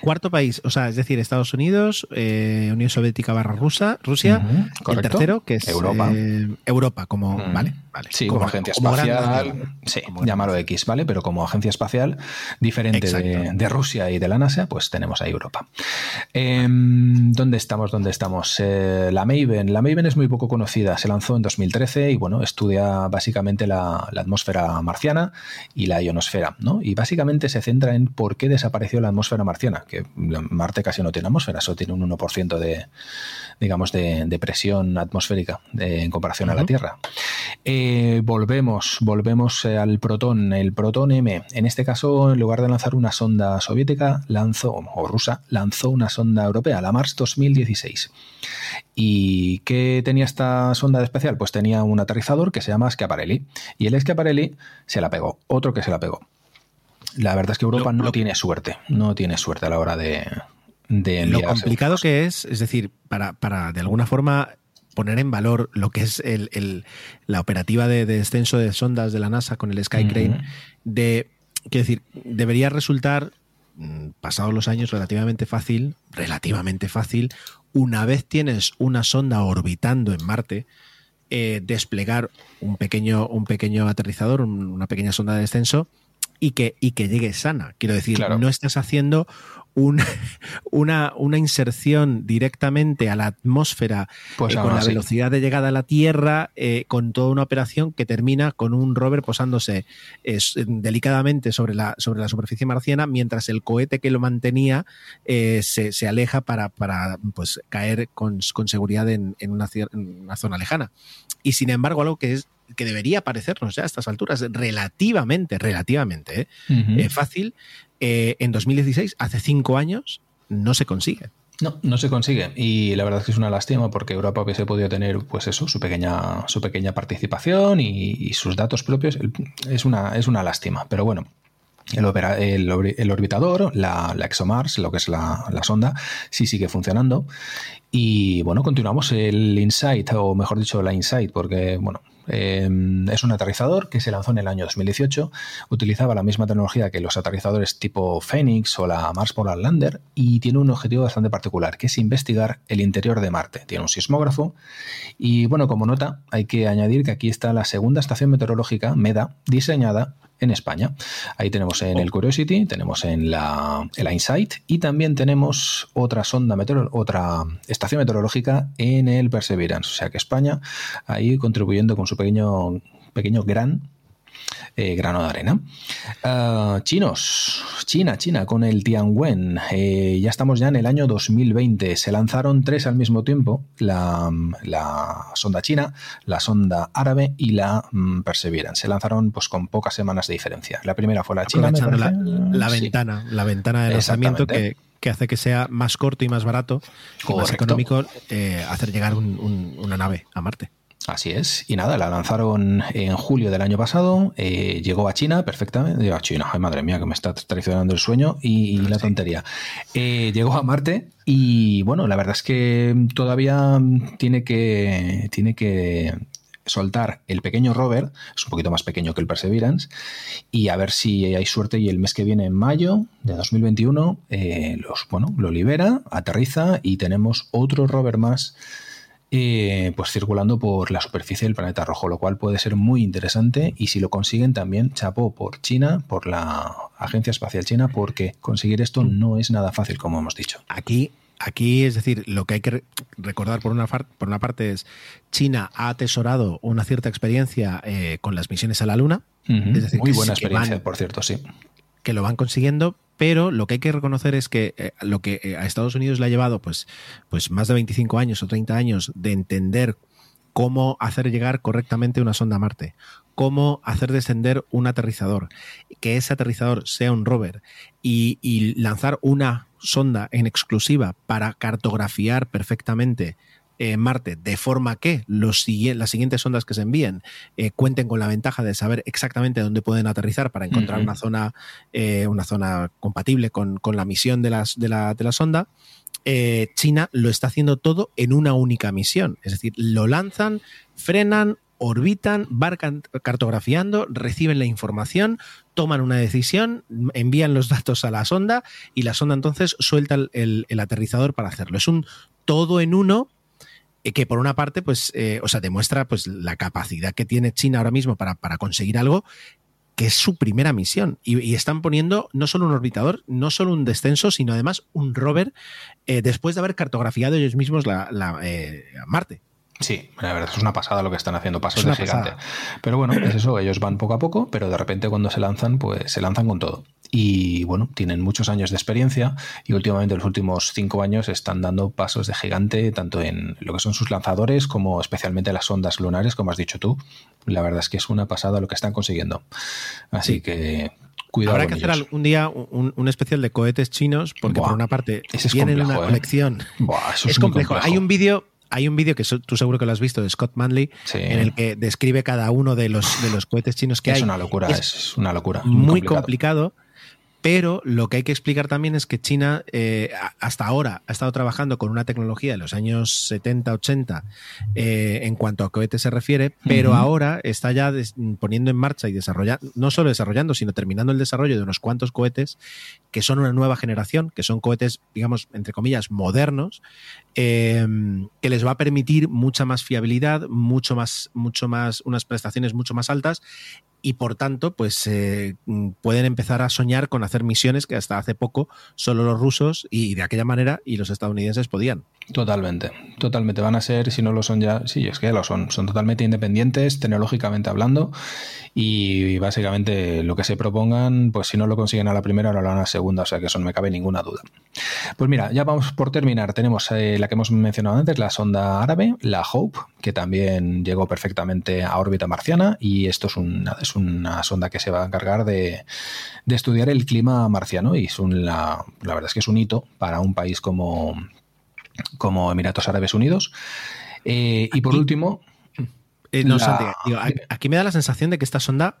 Cuarto, país, o sea, es decir, Estados Unidos, eh, Unión Soviética barra Rusa, Rusia. el tercero, que es Europa. Eh, Europa, como. Vale, vale. Sí, como, agencia espacial. sí, llámalo X, ¿vale? Pero como agencia espacial diferente de, Rusia y de la NASA, pues tenemos ahí Europa. Em, ¿Dónde estamos? ¿Dónde estamos? Eh, la Maven. La Maven es muy poco conocida. Se lanzó en 2013 y, bueno, estudia básicamente la, atmósfera marciana y la ionosfera, ¿no? Y básicamente se centra en por qué desapareció la atmósfera marciana, que Marte casi no tiene atmósfera, solo tiene un 1% de, digamos, de, presión atmosférica en comparación a la Tierra. Eh, volvemos, volvemos eh, al protón, el protón M. En este caso, en lugar de lanzar una sonda soviética, lanzó, o rusa, lanzó una sonda europea, la Mars 2016. ¿Y qué tenía esta sonda de especial? Pues tenía un aterrizador que se llama Schiaparelli. Y el Schiaparelli se la pegó, otro que se la pegó. La verdad es que Europa no, tiene suerte, no tiene suerte a la hora de, de Lo complicado que es, es decir, para, para de alguna forma poner en valor lo que es el, el, la operativa de, de, descenso de sondas de la NASA con el Sky Crane, uh -huh. de, quiero decir, debería resultar, mm, pasados los años, relativamente fácil, relativamente fácil, una vez tienes una sonda orbitando en Marte, eh, desplegar un pequeño, un pequeño aterrizador, un, una pequeña sonda de descenso y que, y que llegue sana. Quiero decir, claro. no estás haciendo un, una, una, inserción directamente a la atmósfera pues eh, con la sí. velocidad de llegada a la Tierra, eh, con toda una operación que termina con un rover posándose eh, delicadamente sobre la, sobre la superficie marciana, mientras el cohete que lo mantenía se, se, aleja para, para pues, caer con, con seguridad en, en, una, en, una, zona lejana. Y sin embargo, algo que es que debería parecernos ya a estas alturas relativamente, relativamente ¿eh? Uh -huh. fácil, eh, en 2016, hace cinco años, no se consigue. No, no se consigue. Y la verdad es que es una lástima porque Europa hubiese podido tener, pues eso, su pequeña, su pequeña participación y, sus datos propios. Es una, es una lástima. Pero bueno, el, opera, el, orbitador, la, la, ExoMars, lo que es la, la, sonda, sí sigue funcionando. Y bueno, continuamos el Insight, o mejor dicho, la Insight, porque bueno, eh, es un aterrizador que se lanzó en el año 2018. Utilizaba la misma tecnología que los aterrizadores tipo Phoenix o la Mars Polar Lander y tiene un objetivo bastante particular, que es investigar el interior de Marte. Tiene un sismógrafo y, bueno, como nota, hay que añadir que aquí está la segunda estación meteorológica, MEDA, diseñada en España. Ahí tenemos en el Curiosity, tenemos en la, en Insight y también tenemos otra sonda meteor otra estación meteorológica en el Perseverance. O sea que España ahí contribuyendo con su pequeño, pequeño gran eh, grano de arena. Uh, chinos, China, China, con el Tianwen. Eh, ya estamos ya en el año 2020. Se lanzaron tres al mismo tiempo: la, la sonda china, la sonda árabe y la um, Perseverance. Se lanzaron pues con pocas semanas de diferencia. La primera fue la china. La, la sí. ventana, la ventana de lanzamiento que, que hace que sea más corto y más barato y más económico eh, hacer llegar un, un, una nave a Marte. Así es. Y nada, la lanzaron en julio del año pasado. Eh, llegó a China perfectamente. A China, ay madre mía, que me está traicionando el sueño y, y la tontería. Eh, llegó a Marte y bueno, la verdad es que todavía tiene que, tiene que soltar el pequeño rover, es un poquito más pequeño que el Perseverance, y a ver si hay suerte y el mes que viene, en mayo de 2021, eh, los, bueno, lo libera, aterriza y tenemos otro rover más eh, pues circulando por la superficie del planeta rojo, lo cual puede ser muy interesante y si lo consiguen también chapó por China, por la Agencia Espacial China, porque conseguir esto no es nada fácil, como hemos dicho. Aquí Aquí, es decir, lo que hay que recordar por una, por una parte es China ha atesorado una cierta experiencia eh, con las misiones a la Luna. Uh -huh. es decir, Muy buena experiencia, van, por cierto, sí. Que lo van consiguiendo, pero lo que hay que reconocer es que eh, lo que eh, a Estados Unidos le ha llevado pues, pues más de 25 años o 30 años de entender cómo hacer llegar correctamente una sonda a Marte, cómo hacer descender un aterrizador, que ese aterrizador sea un rover y, y lanzar una sonda en exclusiva para cartografiar perfectamente eh, Marte, de forma que los, las siguientes sondas que se envíen eh, cuenten con la ventaja de saber exactamente dónde pueden aterrizar para encontrar uh -huh. una zona eh, una zona compatible con, con la misión de, las, de, la, de la sonda. China lo está haciendo todo en una única misión, es decir, lo lanzan, frenan, orbitan, van cartografiando, reciben la información, toman una decisión, envían los datos a la sonda y la sonda entonces suelta el, el, aterrizador para hacerlo. Es un todo en uno que por una parte, pues, eh, o sea, demuestra pues la capacidad que tiene China ahora mismo para, para conseguir algo que es su primera misión. Y, y, están poniendo no solo un orbitador, no solo un descenso, sino además un rover, eh, después de haber cartografiado ellos mismos la, la eh, Marte. Sí, la verdad es una pasada lo que están haciendo, pasos de gigante. Pasada. Pero bueno, es eso, ellos van poco a poco, pero de repente cuando se lanzan, pues se lanzan con todo. Y bueno, tienen muchos años de experiencia y últimamente los últimos cinco años están dando pasos de gigante tanto en lo que son sus lanzadores como especialmente las ondas lunares, como has dicho tú. La verdad es que es una pasada lo que están consiguiendo. Así sí. que Cuidado Habrá que hacer algún día un, un, especial de cohetes chinos, porque Buah, por una parte es tienen complejo, una ¿eh? colección. Buah, eso es, es complejo. complejo. Hay un vídeo hay un vídeo que tú seguro que lo has visto de Scott Manley sí. en el que describe cada uno de los, de los cohetes chinos que es hay. Es una locura, es, es, una locura. Muy, muy complicado. complicado. Pero lo que hay que explicar también es que China eh, hasta ahora ha estado trabajando con una tecnología de los años 70, 80 eh, en cuanto a cohetes se refiere, pero ahora está ya poniendo en marcha y desarrollando, no solo desarrollando, sino terminando el desarrollo de unos cuantos cohetes que son una nueva generación, que son cohetes, digamos, entre comillas, modernos, eh, que les va a permitir mucha más fiabilidad, mucho más, mucho más, unas prestaciones mucho más altas y por tanto, pues eh, mm, pueden empezar a soñar con hacer misiones que hasta hace poco solo los rusos y de aquella manera y los estadounidenses podían. Totalmente, totalmente. Van a ser, si no lo son ya, sí, es que lo son, son totalmente independientes, tecnológicamente hablando, y, básicamente lo que se propongan, pues si no lo consiguen a la primera, lo harán a la segunda, o sea que eso no me cabe ninguna duda. Pues mira, ya vamos por terminar. Tenemos eh, la que hemos mencionado antes, la sonda árabe, la Hope, que también llegó perfectamente a órbita marciana, y esto es una, es una sonda que se va a encargar de, estudiar el clima marciano y es un, la, la, verdad es que es un hito para un país como, como Emiratos Árabes Unidos. Eh, y por último... Eh, aquí me da la sensación de que esta sonda...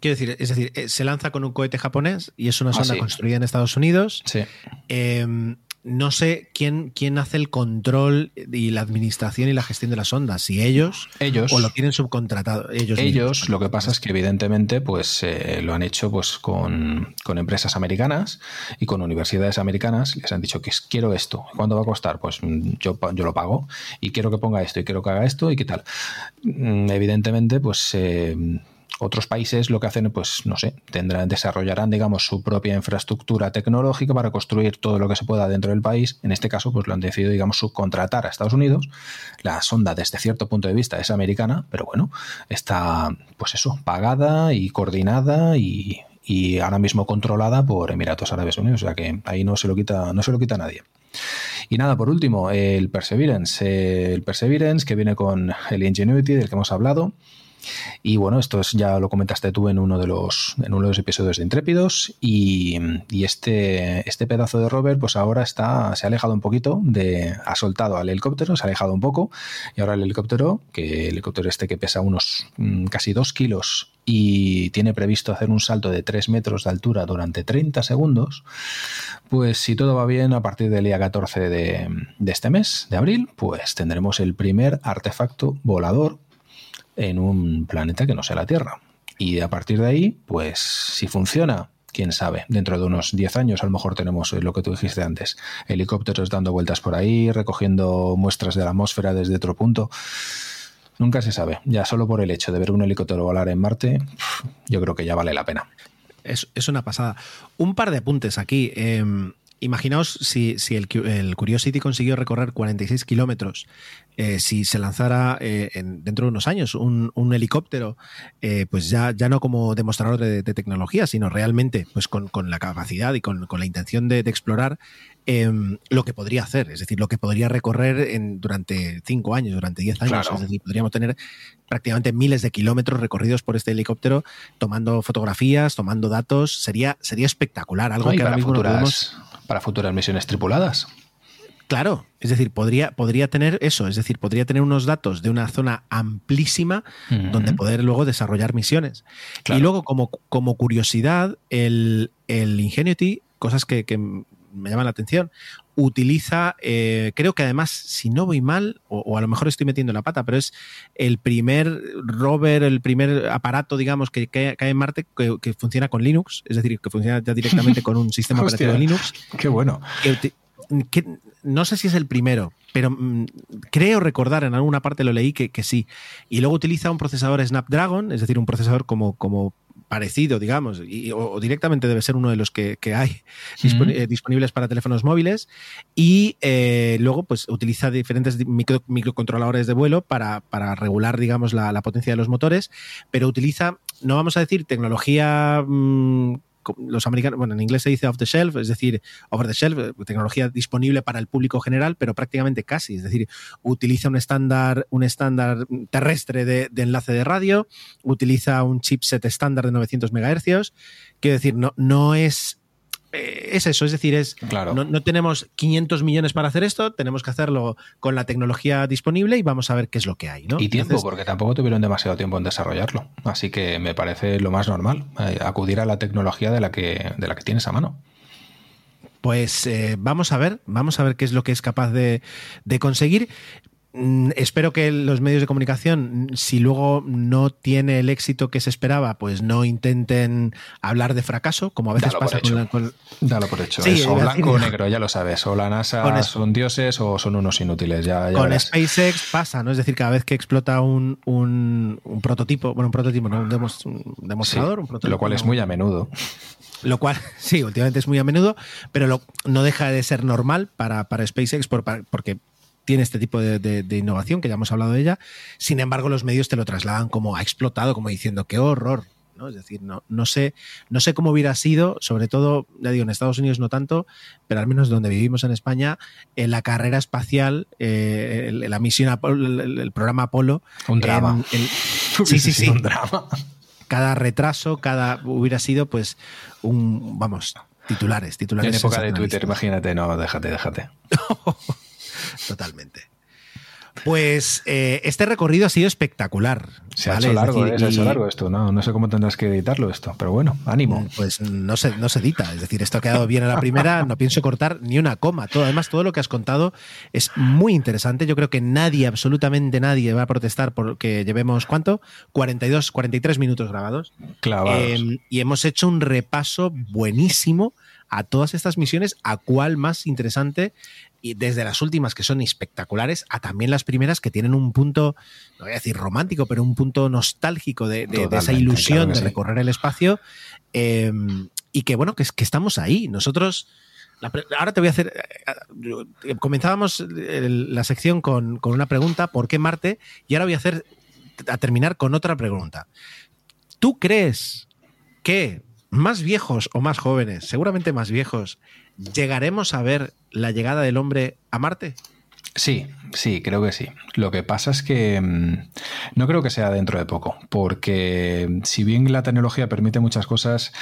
Quiero decir, es decir, eh, se lanza con un cohete japonés y es una ah, sonda construida en Estados Unidos. Sí. Em, no sé quién, quién hace el control y la administración y la gestión de las ondas, si ellos, ellos o lo tienen subcontratado. Ellos, ellos lo que pasa es que evidentemente pues eh, lo han hecho pues con, empresas americanas y con universidades americanas. Les han dicho que quiero esto. ¿Cuánto va a costar? Pues mm, yo, yo lo pago y quiero que ponga esto y quiero que haga esto y qué tal. Mm, evidentemente pues... Eh, otros países lo que hacen, pues no sé, tendrán, desarrollarán, digamos, su propia infraestructura tecnológica para construir todo lo que se pueda dentro del país. En este caso, pues lo han decidido, digamos, subcontratar a Estados Unidos. La sonda, desde cierto punto de vista, es americana, pero bueno, está, pues eso, pagada y coordinada y, ahora mismo controlada por Emiratos Árabes Unidos. O sea que ahí no se lo quita, no se lo quita nadie. Y nada, por último, el Perseverance. El Perseverance que viene con el Ingenuity del que hemos hablado. Y bueno, esto es, ya lo comentaste tú en uno de los, en uno de los episodios de Intrépidos. Y, este, este pedazo de rover, pues ahora está, se ha alejado un poquito de. ha soltado al helicóptero, se ha alejado un poco. Y ahora el helicóptero, que el helicóptero este que pesa unos mm, casi dos kilos y tiene previsto hacer un salto de 3 metros de altura durante 30 segundos, pues si todo va bien, a partir del día 14 de, de este mes, de abril, pues tendremos el primer artefacto volador en un planeta que no sea la Tierra. Y a partir de ahí, pues si funciona, quién sabe, dentro de unos 10 años a lo mejor tenemos lo que tú dijiste antes, helicópteros dando vueltas por ahí, recogiendo muestras de la atmósfera desde otro punto. Nunca se sabe, ya solo por el hecho de ver un helicóptero volar en Marte, yo creo que ya vale la pena. Es, es una pasada. Un par de apuntes aquí. Em, imaginaos si, si el, el, Curiosity consiguió recorrer 46 kilómetros eh, si se lanzara eh, dentro de unos años un, helicóptero, eh, pues ya, ya no como demostrador de, tecnología, sino realmente pues con, la capacidad y con, la intención de, explorar em, lo que podría hacer, es decir, lo que podría recorrer en, durante cinco años, durante diez años. Es decir, podríamos tener prácticamente miles de kilómetros recorridos por este helicóptero, tomando fotografías, tomando datos. Sería, sería espectacular, algo que ahora mismo futuras, Para futuras misiones tripuladas. Claro, es decir, podría, podría tener eso, es decir, podría tener unos datos de una zona amplísima donde poder luego desarrollar misiones. Y luego, como, como curiosidad, el, el, Ingenuity, cosas que, me llaman la atención, utiliza, eh, creo que además, si no voy mal, o, a lo mejor estoy metiendo la pata, pero es el primer rover, el primer aparato, digamos, que cae, en Marte que, funciona con Linux, es decir, que funciona ya directamente con un sistema operativo de Linux. Qué bueno no sé si es el primero, pero mm, creo recordar, en alguna parte lo leí que, sí. Y luego utiliza un procesador Snapdragon, es decir, un procesador como, como parecido, digamos, y, o, directamente debe ser uno de los que, hay eh, disponibles para teléfonos móviles. Y eh, luego, pues, utiliza diferentes microcontroladores de vuelo para, regular, digamos, la, potencia de los motores, pero utiliza, no vamos a decir tecnología mm, los americanos, bueno, en inglés se dice off the shelf, es decir, over the shelf, eh, tecnología disponible para el público general, pero prácticamente casi, es decir, utiliza un estándar, un estándar terrestre de, enlace de radio, utiliza un chipset estándar de 900 MHz, quiero decir, no, no es eh, es eso, es decir, es Claro. no, no tenemos 500 millones para hacer esto, tenemos que hacerlo con la tecnología disponible y vamos a ver qué es lo que hay, ¿no? Y tiempo, Entonces, porque tampoco tuvieron demasiado tiempo en desarrollarlo. Así que me parece lo más normal, eh, acudir a la tecnología de la que, de la que tienes a mano. Pues eh, vamos a ver, vamos a ver qué es lo que es capaz de, de conseguir. Mm, espero que los medios de comunicación, si luego no tiene el éxito que se esperaba, pues no intenten hablar de fracaso, como a veces Dalo pasa con, la- con- Dalo por hecho. Sí, es o blanco o negro, ya lo sabes. O la NASA son dioses o son unos inútiles. Ya, ya con verás. SpaceX pasa, ¿no? Es decir, cada vez que explota un, un- un prototipo, bueno, un prototipo, no, un, demos- un Sí, demostrador, un prototipo. lo cual es muy a menudo. Lo cual, sí, últimamente es muy a menudo, pero lo- no deja de ser normal para, para SpaceX por- para- porque tiene este tipo de, de- de innovación, que ya hemos hablado de ella. Sin embargo, los medios te lo trasladan como ha explotado, como diciendo, qué horror. ¿no? Es decir, no, no, sé, no sé cómo hubiera sido, sobre todo, ya digo, en Estados Unidos no tanto, pero al menos donde vivimos en España, en la carrera espacial, eh, el- la misión Apolo, el, el programa Apolo. Un drama. en- sí, sí, sí Un drama. cada retraso, cada hubiera sido pues un, vamos, titulares, titulares. En época de. Twitter, imagínate, no, déjate, déjate. Totalmente. Pues eh, este recorrido ha sido espectacular. Se ha hecho Es largo, decir, eh, se ha hecho largo esto, ¿no? No sé cómo tendrás que editarlo esto, pero bueno, ánimo. Pues no se, no se edita, es decir, esto ha quedado bien a la primera, no pienso cortar ni una coma. Todo, además, todo lo que has contado es muy interesante. Yo creo que nadie, absolutamente nadie, va a protestar porque llevemos, ¿cuánto? 42, 43 minutos grabados. Clavados. Eh, y hemos hecho un repaso buenísimo a todas estas misiones, a cuál más interesante, y desde las últimas que son espectaculares, a también las primeras que tienen un punto, no voy a decir romántico, pero un punto nostálgico de, de- de esa ilusión claro de recorrer el espacio. eh, y que bueno, que, que estamos ahí. Nosotros. ahora te voy a hacer. eh, Comenzábamos la sección con, con una pregunta: ¿por qué Marte? Y ahora voy a hacer. a terminar con otra pregunta. ¿Tú crees que más viejos o más jóvenes, seguramente más viejos, llegaremos a ver la llegada del hombre a Marte? Sí, sí, creo que sí. Lo que pasa es que mm, no creo que sea dentro de poco, porque si bien la tecnología permite muchas cosas,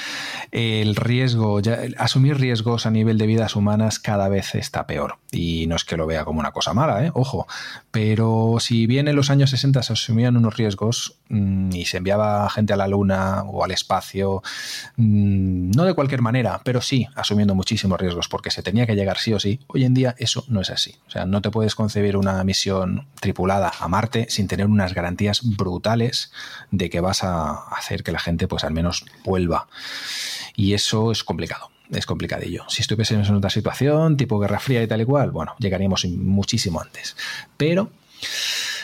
el riesgo, ya, asumir riesgos a nivel de vidas humanas cada vez está peor. Y no es que lo vea como una cosa mala, ¿eh? ojo, pero si bien en los años 60 se asumían unos riesgos mm, y se enviaba gente a la Luna o al espacio, mm, no de cualquier manera, pero sí asumiendo muchísimos riesgos, porque se tenía que llegar sí o sí, hoy en día eso no es así. O sea, no te puedes concebir una misión tripulada a Marte sin tener unas garantías brutales de que vas a hacer que la gente pues al menos vuelva. Y eso es complicado. Es complicadillo. Si estuviésemos en otra situación, tipo Guerra Fría y tal y cual, bueno, llegaríamos muchísimo antes. Pero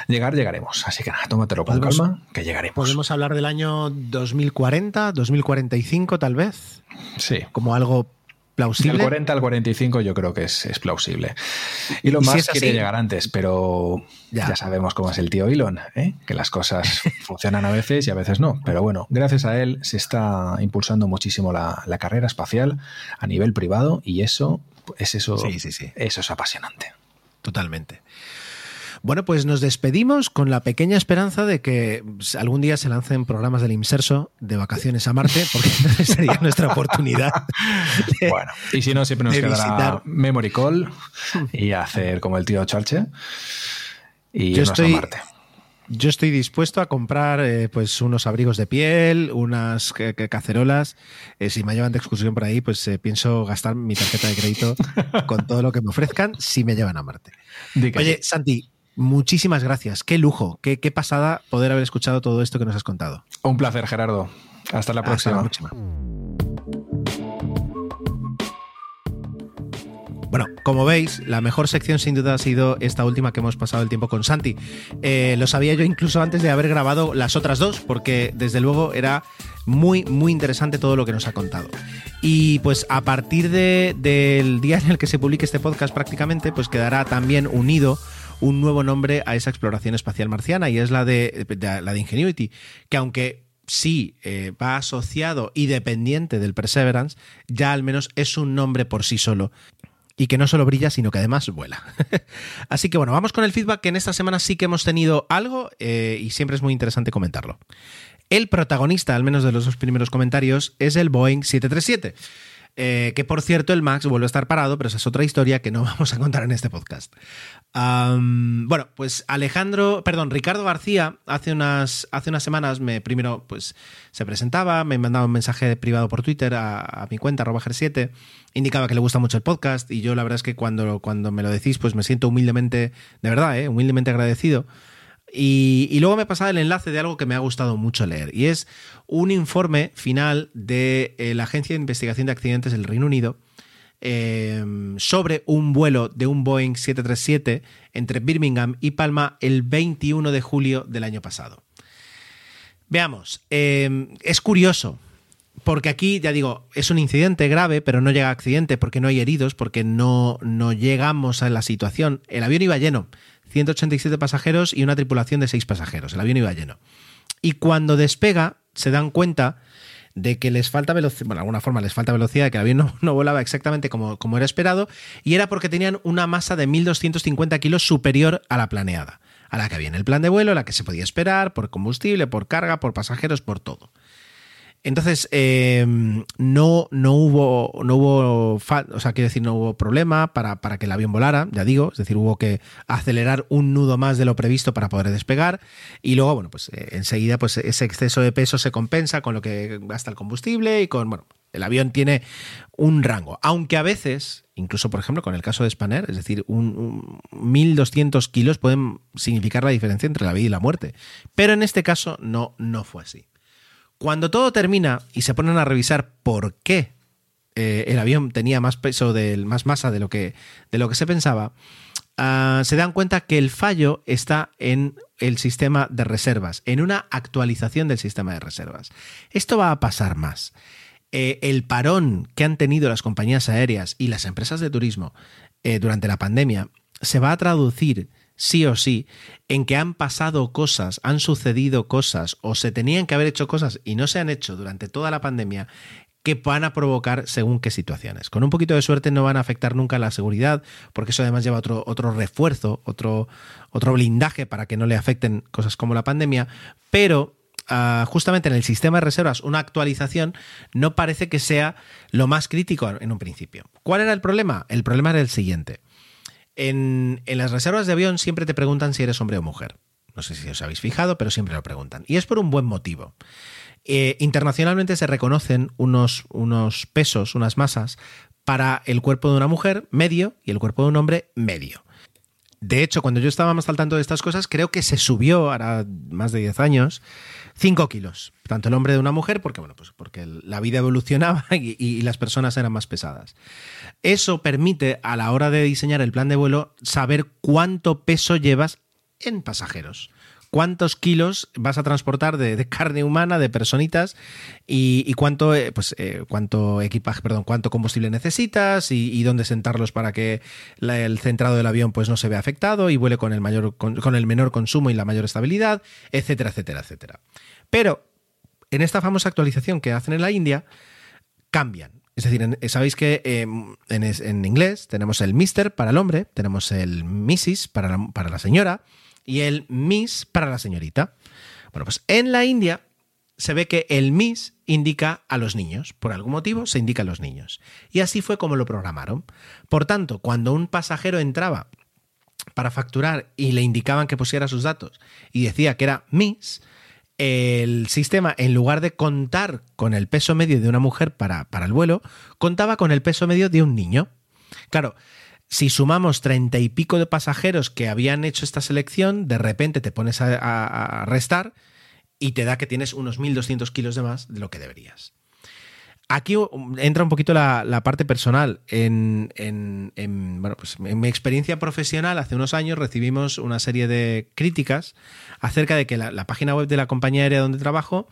llegar, llegaremos. Así que nada, tómatelo con Podemos- calma, que llegaremos. ¿Podemos hablar del año 2040, 2045 tal vez? Sí. Como algo plausible. Del 40 al 45 yo creo que es, es plausible. Y lo Y si más es así- quiere llegar antes, pero Ya. ya. sabemos cómo es el tío Elon, ¿eh? que las cosas funcionan a veces y a veces no. Pero bueno, gracias a él se está impulsando muchísimo la, la carrera espacial a nivel privado y eso es eso, Sí, sí, sí. eso es apasionante. Totalmente. Bueno, pues nos despedimos con la pequeña esperanza de que algún día se lancen programas del Inserso de vacaciones a Marte, porque entonces sería nuestra oportunidad. de- Bueno, y si no, siempre nos quedará visitar. Memory Call y hacer como el tío Charche y Yo irnos estoy- a Marte. Yo estoy dispuesto a comprar eh, pues unos abrigos de piel, unas ca- ca- cacerolas. Eh, si me llevan de excursión por ahí, pues eh, pienso gastar mi tarjeta de crédito con todo lo que me ofrezcan si me llevan a Marte. Oye, sí. Santi, muchísimas gracias. Qué lujo, qué, qué pasada poder haber escuchado todo esto que nos has contado. Un placer, Gerardo. Hasta la Hasta próxima. la próxima. Bueno, como veis, la mejor sección sin duda ha sido esta última que hemos pasado el tiempo con Santi. Eh, lo sabía yo incluso antes de haber grabado las otras dos, porque desde luego era muy, muy interesante todo lo que nos ha contado. Y pues a partir de- del día en el que se publique este podcast prácticamente, pues quedará también unido un nuevo nombre a esa exploración espacial marciana y es la de, la de Ingenuity, que aunque sí eh, va asociado y dependiente del Perseverance, ya al menos es un nombre por sí solo y que no solo brilla, sino que además vuela. Así que bueno, vamos con el feedback, que en esta semana sí que hemos tenido algo eh, y siempre es muy interesante comentarlo. El protagonista, al menos de los dos primeros comentarios, es el Boeing 737. Eh, que por cierto, el Max vuelve a estar parado, pero esa es otra historia que no vamos a contar en este podcast. bueno, pues Alejandro, perdón, Ricardo García, hace unas, hace unas semanas me primero pues se presentaba, me mandaba un mensaje privado por Twitter a, mi cuenta, arroba 7 indicaba que le gusta mucho el podcast y yo la verdad es que cuando, cuando me lo decís, pues me siento humildemente, de verdad, ¿eh? humildemente agradecido. Y, luego me pasaba el enlace de algo que me ha gustado mucho leer, y es un informe final de eh, la Agencia de Investigación de Accidentes del Reino Unido em, sobre un vuelo de un Boeing 737 entre Birmingham y Palma el 21 de julio del año pasado. Veamos, em, es curioso, porque aquí, ya digo, es un incidente grave, pero no llega a accidente porque no hay heridos, porque no, no llegamos a la situación. El avión iba lleno, 187 pasajeros y una tripulación de 6 pasajeros. El avión iba lleno. Y cuando despega, se dan cuenta de que les falta velocidad, bueno, de alguna forma les falta velocidad, que el avión no, volaba exactamente como, como, era esperado, y era porque tenían una masa de 1.250 kilos superior a la planeada, a la que había en el plan de vuelo, a la que se podía esperar, por combustible, por carga, por pasajeros, por todo. Entonces, em, no, no hubo, no hubo, o sea, quiero decir, no hubo problema para, para, que el avión volara, ya digo, es decir, hubo que acelerar un nudo más de lo previsto para poder despegar. Y luego, bueno, pues eh, enseguida, pues ese exceso de peso se compensa con lo que gasta el combustible y con, bueno, el avión tiene un rango, aunque a veces, incluso por ejemplo con el caso de Spanair, es decir, un, 1.200 kilos pueden significar la diferencia entre la vida y la muerte, pero en este caso no, no fue así. Cuando todo termina y se ponen a revisar por qué eh, el avión tenía más peso, más masa de lo que, de lo que se pensaba, ah, se dan cuenta que el fallo está en el sistema de reservas, en una actualización del sistema de reservas. Esto va a pasar más. Eh, el parón que han tenido las compañías aéreas y las empresas de turismo eh, durante la pandemia se va a traducir sí o sí, en que han pasado cosas, han sucedido cosas o se tenían que haber hecho cosas y no se han hecho durante toda la pandemia que van a provocar según qué situaciones. Con un poquito de suerte no van a afectar nunca la seguridad, porque eso además lleva otro, otro refuerzo, otro, otro blindaje para que no le afecten cosas como la pandemia, pero ah, justamente en el sistema de reservas una actualización no parece que sea lo más crítico en un principio. ¿Cuál era el problema? El problema era el siguiente. En, las reservas de avión siempre te preguntan si eres hombre o mujer. No sé si os habéis fijado, pero siempre lo preguntan. Y es por un buen motivo. Eh, internacionalmente se reconocen unos, unos pesos, unas masas, para el cuerpo de una mujer medio y el cuerpo de un hombre medio. De hecho, cuando yo estaba más al tanto de estas cosas, creo que se subió, ahora más de 10 años, 5 kilos. Tanto el hombre de una mujer, porque, bueno, pues porque la vida evolucionaba y, las personas eran más pesadas. Eso permite, a la hora de diseñar el plan de vuelo, saber cuánto peso llevas en pasajeros cuántos kilos vas a transportar de, carne humana, de personitas, y, cuánto, eh, pues, eh, cuánto equipaje, perdón, cuánto combustible necesitas y, dónde sentarlos para que el centrado del avión pues, no se vea afectado y vuele con el, mayor, con, el menor consumo y la mayor estabilidad, etcétera, etcétera, etcétera. Pero en esta famosa actualización que hacen en la India, cambian. Es decir, sabéis que em, en, inglés tenemos el Mister para el hombre, tenemos el Mrs. para para la señora, y el Miss para la señorita. Bueno, pues en la India se ve que el Miss indica a los niños. Por algún motivo se indica a los niños. Y así fue como lo programaron. Por tanto, cuando un pasajero entraba para facturar y le indicaban que pusiera sus datos y decía que era Miss, el sistema, en lugar de contar con el peso medio de una mujer para, para el vuelo, contaba con el peso medio de un niño. Claro, si sumamos treinta y pico de pasajeros que habían hecho esta selección, de repente te pones a, restar y te da que tienes unos 1.200 kilos de más de lo que deberías. Aquí entra un poquito la, parte personal. En, bueno, pues en mi experiencia profesional, hace unos años recibimos una serie de críticas acerca de que la, página web de la compañía aérea donde trabajo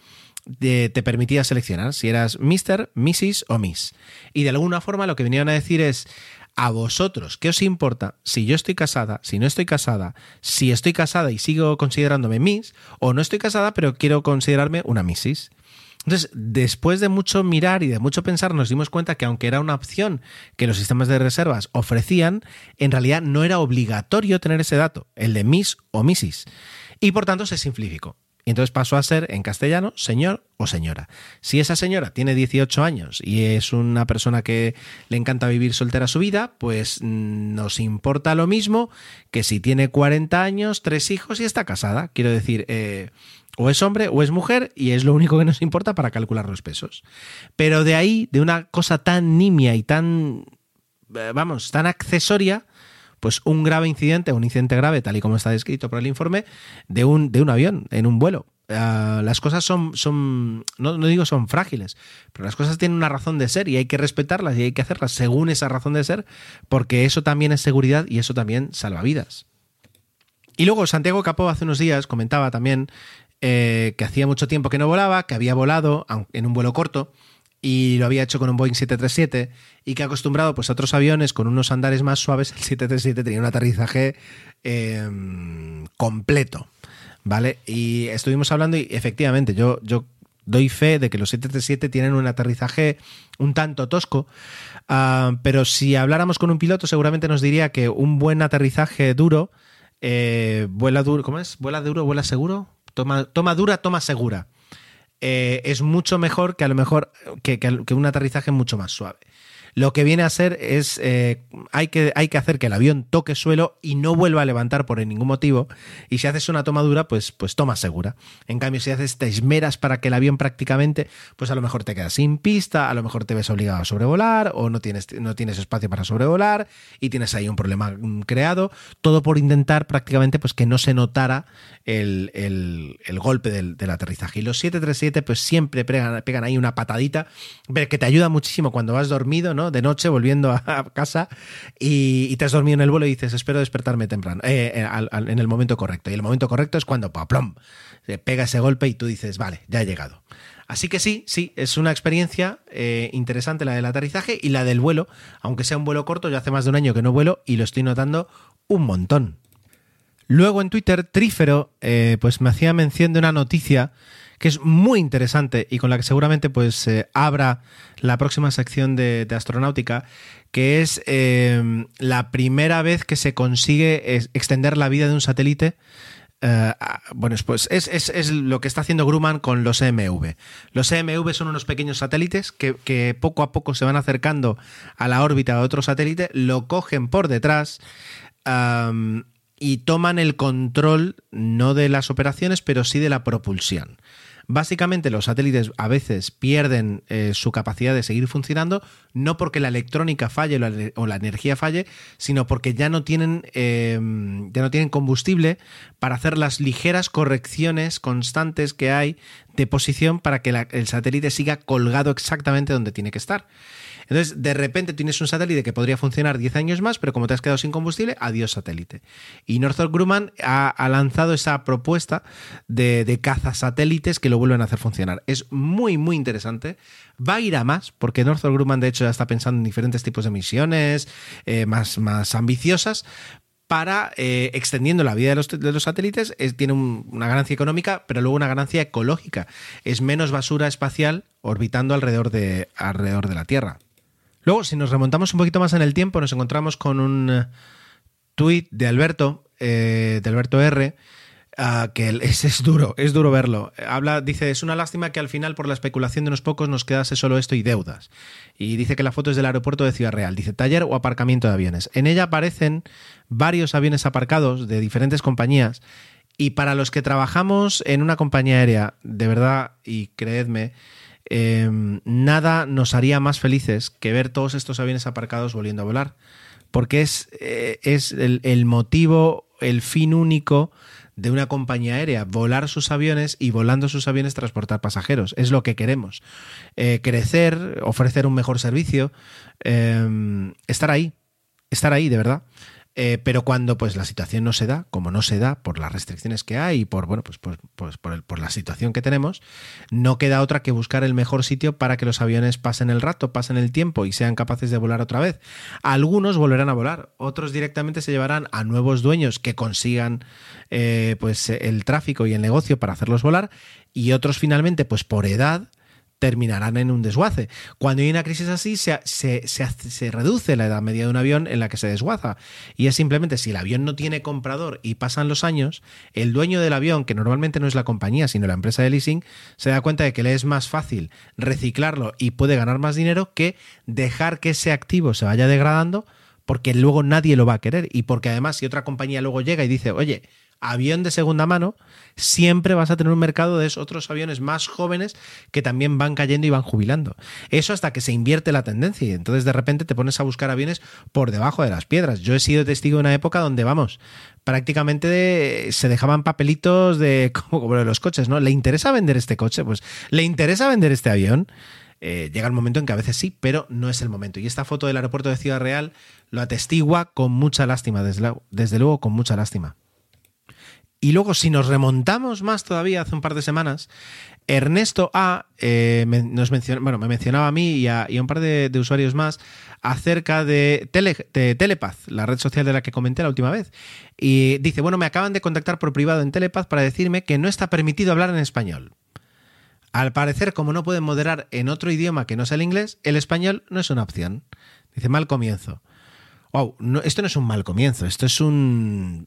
te permitía seleccionar si eras Mr., Mrs. o Miss. Y de alguna forma lo que venían a decir es, a vosotros, ¿qué os importa si yo estoy casada, si no estoy casada, si estoy casada y sigo considerándome Miss, o no estoy casada pero quiero considerarme una Missis? Entonces, después de mucho mirar y de mucho pensar, nos dimos cuenta que aunque era una opción que los sistemas de reservas ofrecían, en realidad no era obligatorio tener ese dato, el de Miss o Missis. Y por tanto se simplificó. Y entonces pasó a ser en castellano señor o señora. Si esa señora tiene 18 años y es una persona que le encanta vivir soltera su vida, pues mm, nos importa lo mismo que si tiene 40 años, tres hijos y está casada. Quiero decir, eh, o es hombre o es mujer y es lo único que nos importa para calcular los pesos. Pero de ahí, de una cosa tan nimia y tan, eh, vamos, tan accesoria, pues un grave incidente, un incidente grave, tal y como está descrito por el informe, de un, de un avión en un vuelo. Uh, las cosas son, son no, no, digo son frágiles, pero las cosas tienen una razón de ser y hay que respetarlas y hay que hacerlas según esa razón de ser, porque eso también es seguridad y eso también salva vidas. Y luego Santiago Capó hace unos días comentaba también eh, que hacía mucho tiempo que no volaba, que había volado en un vuelo corto y lo había hecho con un Boeing 737 y que acostumbrado pues, a otros aviones con unos andares más suaves, el 737 tenía un aterrizaje eh, completo. ¿Vale? Y estuvimos hablando y efectivamente yo, yo doy fe de que los 737 tienen un aterrizaje un tanto tosco, uh, pero si habláramos con un piloto seguramente nos diría que un buen aterrizaje duro, eh, vuela duro, ¿cómo es? ¿Vuela duro, vuela seguro? Toma, toma dura, toma segura. Eh, es mucho mejor que a lo mejor que, que, que un aterrizaje mucho más suave. Lo que viene a ser es, eh, hay, que, hay que hacer que el avión toque suelo y no vuelva a levantar por ningún motivo. Y si haces una toma dura, pues, pues toma segura. En cambio, si haces, te esmeras para que el avión prácticamente, pues a lo mejor te quedas sin pista, a lo mejor te ves obligado a sobrevolar o no tienes, no tienes espacio para sobrevolar y tienes ahí un problema mm, creado. Todo por intentar prácticamente pues que no se notara el, el, el golpe del, del, aterrizaje. Y los 737 pues siempre pegan, pegan ahí una patadita que te ayuda muchísimo cuando vas dormido, ¿no? De noche volviendo a casa y, te has dormido en el vuelo y dices, espero despertarme temprano, eh, eh, en el momento correcto. Y el momento correcto es cuando, plom, se pega ese golpe y tú dices, vale, ya he llegado. Así que sí, sí, es una experiencia eh, interesante la del aterrizaje y la del vuelo, aunque sea un vuelo corto, ya hace más de un año que no vuelo y lo estoy notando un montón. Luego en Twitter, Trífero, pues me hacía mención de una noticia que es muy interesante y con la que seguramente pues eh, abra la próxima sección de, de astronáutica, que es eh, la primera vez que se consigue extender la vida de un satélite Uh, bueno, pues es, es, es, lo que está haciendo Grumman con los EMV. Los EMV son unos pequeños satélites que, poco a poco se van acercando a la órbita de otro satélite, lo cogen por detrás y toman el control no de las operaciones, pero sí de la propulsión. Básicamente los satélites a veces pierden eh, su capacidad de seguir funcionando, no porque la electrónica falle o la, energía falle, sino porque ya no, tienen, eh, ya no tienen combustible para hacer las ligeras correcciones constantes que hay de posición para que el satélite siga colgado exactamente donde tiene que estar. Entonces, de repente tienes un satélite que podría funcionar 10 años más, pero como te has quedado sin combustible, adiós satélite. Y Northrop Grumman ha, lanzado esa propuesta de, de cazasatélites que lo vuelven a hacer funcionar. Es muy, muy interesante. Va a ir a más, porque Northrop Grumman, de hecho, ya está pensando en diferentes tipos de misiones eh, más, más ambiciosas, para, eh, extendiendo la vida de los, de los satélites, es, tiene un, una ganancia económica, pero luego una ganancia ecológica. Es menos basura espacial orbitando alrededor de, alrededor de la Tierra. Luego, si nos remontamos un poquito más en el tiempo, nos encontramos con un uh, tuit de Alberto, eh, de Alberto R., Uh, que es, es, duro, es duro verlo. Habla, dice, es una lástima que al final por la especulación de unos pocos nos quedase solo esto y deudas. Y dice que la foto es del aeropuerto de Ciudad Real. Dice taller o aparcamiento de aviones. En ella aparecen varios aviones aparcados de diferentes compañías. Y para los que trabajamos en una compañía aérea, de verdad, y creedme, eh, nada nos haría más felices que ver todos estos aviones aparcados volviendo a volar. Porque es, eh, es el, motivo, el fin único de una compañía aérea, volar sus aviones y volando sus aviones transportar pasajeros. Es lo que queremos. Eh, crecer, ofrecer un mejor servicio, eh, estar ahí, estar ahí, de verdad. Eh, pero cuando pues la situación no se da, como no se da por las restricciones que hay y por bueno pues, pues, pues por, el, por, la situación que tenemos, no queda otra que buscar el mejor sitio para que los aviones pasen el rato, pasen el tiempo y sean capaces de volar otra vez. Algunos volverán a volar, otros directamente se llevarán a nuevos dueños que consigan eh, pues el tráfico y el negocio para hacerlos volar y otros finalmente pues por edad terminarán en un desguace. Cuando hay una crisis así, se, se, se, reduce la edad media de un avión en la que se desguaza. Y es simplemente si el avión no tiene comprador y pasan los años, el dueño del avión, que normalmente no es la compañía, sino la empresa de leasing, se da cuenta de que le es más fácil reciclarlo y puede ganar más dinero que dejar que ese activo se vaya degradando porque luego nadie lo va a querer y porque además si otra compañía luego llega y dice, oye, avión de segunda mano, siempre vas a tener un mercado de otros aviones más jóvenes que también van cayendo y van jubilando. Eso hasta que se invierte la tendencia y entonces de repente te pones a buscar aviones por debajo de las piedras. Yo he sido testigo de una época donde, vamos, prácticamente se dejaban papelitos de como, de los coches, ¿no? ¿Le interesa vender este coche? Pues le interesa vender este avión. Eh, llega el momento en que a veces sí, pero no es el momento. Y esta foto del aeropuerto de Ciudad Real lo atestigua con mucha lástima, desde luego con mucha lástima. Y luego, si nos remontamos más todavía, hace un par de semanas, Ernesto A eh, me, nos bueno, me mencionaba a mí y a, un par de, usuarios más acerca de, de, Telepath, la red social de la que comenté la última vez. Y dice, bueno, me acaban de contactar por privado en Telepath para decirme que no está permitido hablar en español. Al parecer, como no pueden moderar en otro idioma que no sea el inglés, el español no es una opción. Dice, mal comienzo. Wow, esto no es un mal comienzo, esto es un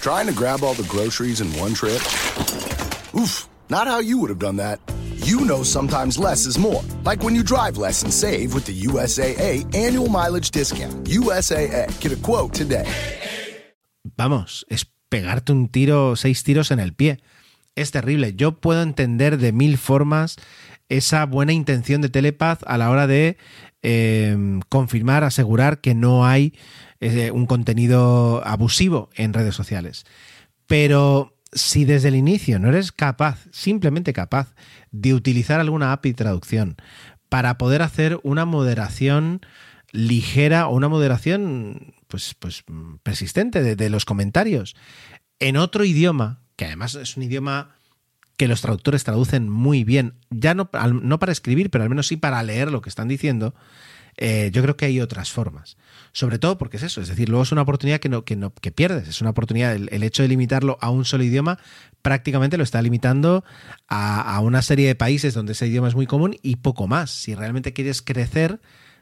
Trying to grab all the groceries in one trip? Oof, not how you would have done that. You know sometimes less is more. Like when you drive less and save with the USAA annual mileage discount. USAA. Get a quote today. Vamos, es pegarte un tiro, seis tiros en el pie. Es terrible. Yo puedo entender de mil formas esa buena intención de Telepath a la hora de eh, confirmar, asegurar que no hay eh, un contenido abusivo en redes sociales. Pero si desde el inicio no eres capaz, simplemente capaz, de utilizar alguna API traducción para poder hacer una moderación ligera o una moderación pues, pues persistente de, los comentarios en otro idioma, que además es un idioma que los traductores traducen muy bien, ya no, no para escribir, pero al menos sí para leer lo que están diciendo, eh, yo creo que hay otras formas. Sobre todo porque es eso, es decir, luego es una oportunidad que, no, que, no, que pierdes, es una oportunidad, el, hecho de limitarlo a un solo idioma prácticamente lo está limitando a, una serie de países donde ese idioma es muy común y poco más. Si realmente quieres crecer,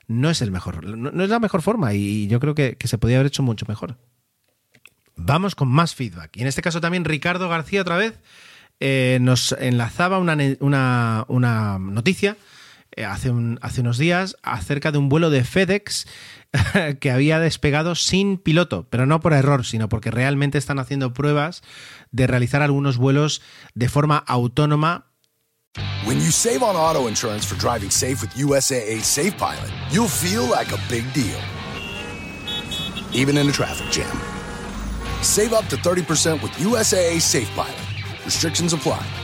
no es, el mejor, no, es la mejor forma y yo creo que, se podría haber hecho mucho mejor. Vamos con más feedback. Y en este caso también Ricardo García otra vez eh, nos enlazaba una, noticia eh, hace, hace unos días acerca de un vuelo de FedEx que había despegado sin piloto, pero no por error, sino porque realmente están haciendo pruebas de realizar algunos vuelos de forma autónoma. When you save on auto insurance for driving safe with USAA Safe Pilot, you'll feel like a big deal. Even in a traffic jam. Save up to 30% with USAA Safe Pilot. Restrictions apply.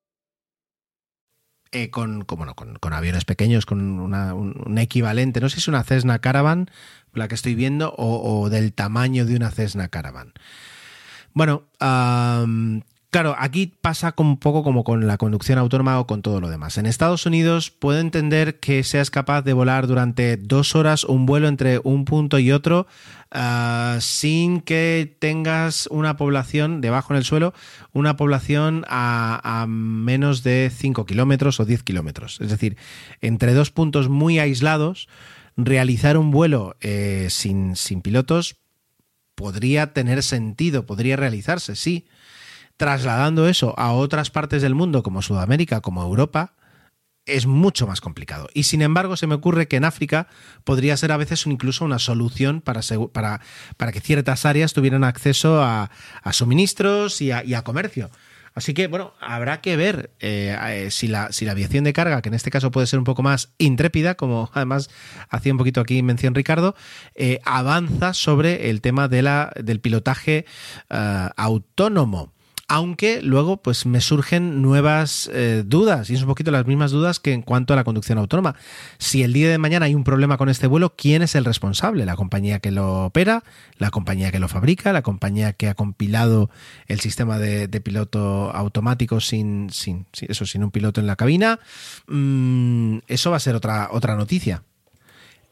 Eh, con, con, aviones pequeños, con un, equivalente, no sé si es una Cessna Caravan, la que estoy viendo, o, del tamaño de una Cessna Caravan. Bueno, Claro, aquí pasa un poco como con la conducción autónoma o con todo lo demás. En Estados Unidos puedo entender que seas capaz de volar durante dos horas un vuelo entre un punto y otro ah, sin que tengas una población debajo en el suelo, una población a, menos de 5 kilómetros o 10 kilómetros. Es decir, entre dos puntos muy aislados, realizar un vuelo eh, sin, sin pilotos podría tener sentido, podría realizarse, sí Trasladando eso a otras partes del mundo, como Sudamérica, como Europa, es mucho más complicado. Y sin embargo, se me ocurre que en África podría ser a veces incluso una solución para, para, para que ciertas áreas tuvieran acceso a, suministros y a, comercio. Así que, bueno, habrá que ver eh, eh, si, la, si la aviación de carga, que en este caso puede ser un poco más intrépida, como además hacía un poquito aquí mención Ricardo, eh, avanza sobre el tema de la, del pilotaje autónomo aunque luego pues me surgen nuevas eh, dudas y es un poquito las mismas dudas que en cuanto a la conducción autónoma. Si el día de mañana hay un problema con este vuelo, ¿quién es el responsable? ¿La compañía que lo opera? ¿La compañía que lo fabrica? ¿La compañía que ha compilado el sistema de, piloto automático sin, sin, eso, sin un piloto en la cabina? Mm, eso va a ser otra, otra noticia.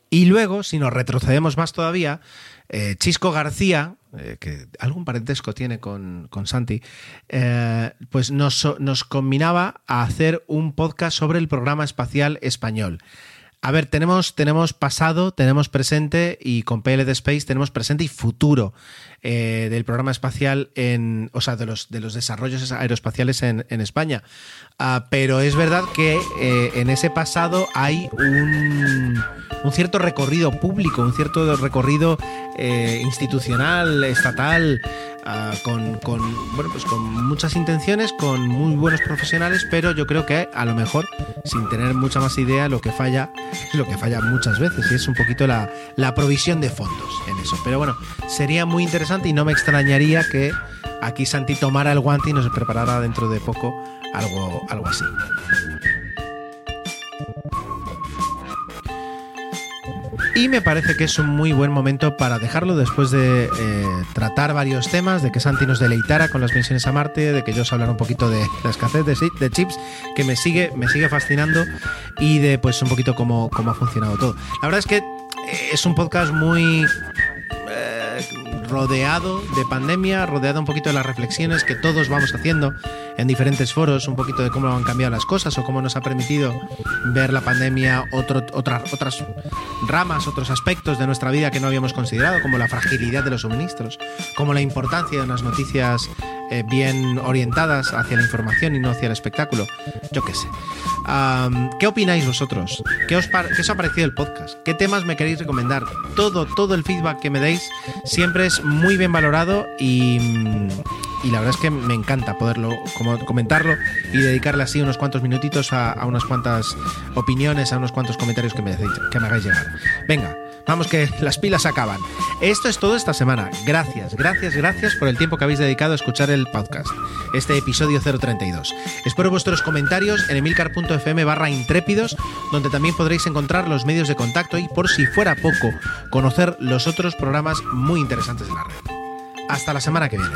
Y luego, si nos retrocedemos más todavía, eh, Chisco García, eh, que algún parentesco tiene con, Santi, eh, pues nos, nos combinaba a hacer un podcast sobre el programa espacial español. A ver, tenemos, tenemos pasado, tenemos presente y con PLD Space tenemos presente y futuro del programa espacial en, o sea, de los, de los desarrollos aeroespaciales en, España. Ah, pero es verdad que en ese pasado hay un un cierto recorrido público, un cierto recorrido eh, institucional, estatal, ah, con, bueno, pues con muchas intenciones, con muy buenos profesionales, pero yo creo que a lo mejor, sin tener mucha más idea, lo que falla lo que falla muchas veces, y es un poquito la, la provisión de fondos en eso. Pero bueno, sería muy interesante y no me extrañaría que aquí Santi tomara el guante y nos preparara dentro de poco algo, algo así. Y me parece que es un muy buen momento para dejarlo después de eh, tratar varios temas, de que Santi nos deleitara con las misiones a Marte, de que yo os hablara un poquito de la escasez de, chips, que me sigue, me sigue fascinando, y de pues un poquito cómo, cómo ha funcionado todo. La verdad es que eh, es un podcast muy rodeado de pandemia, rodeado un poquito de las reflexiones que todos vamos haciendo en diferentes foros, un poquito de cómo han cambiado las cosas o cómo nos ha permitido ver la pandemia otro, otras, otras ramas, otros aspectos de nuestra vida que no habíamos considerado, como la fragilidad de los suministros, como la importancia de unas noticias eh, bien orientadas hacia la información y no hacia el espectáculo. Yo qué sé. ¿Qué opináis vosotros? ¿Qué os, ¿Qué os ha parecido el podcast? ¿Qué temas me queréis recomendar? Todo, todo el feedback que me deis siempre es muy bien valorado y, la verdad es que me encanta poderlo comentarlo y dedicarle así unos cuantos minutitos a, unas cuantas opiniones, a unos cuantos comentarios que me, que me hagáis llegar. Venga, Vamos que las pilas acaban. Esto es todo esta semana. Gracias, gracias, gracias por el tiempo que habéis dedicado a escuchar el podcast. Este episodio 032. Espero vuestros comentarios en emilcar.fm barra intrépidos, donde también podréis encontrar los medios de contacto y, por si fuera poco, conocer los otros programas muy interesantes de la red. Hasta la semana que viene.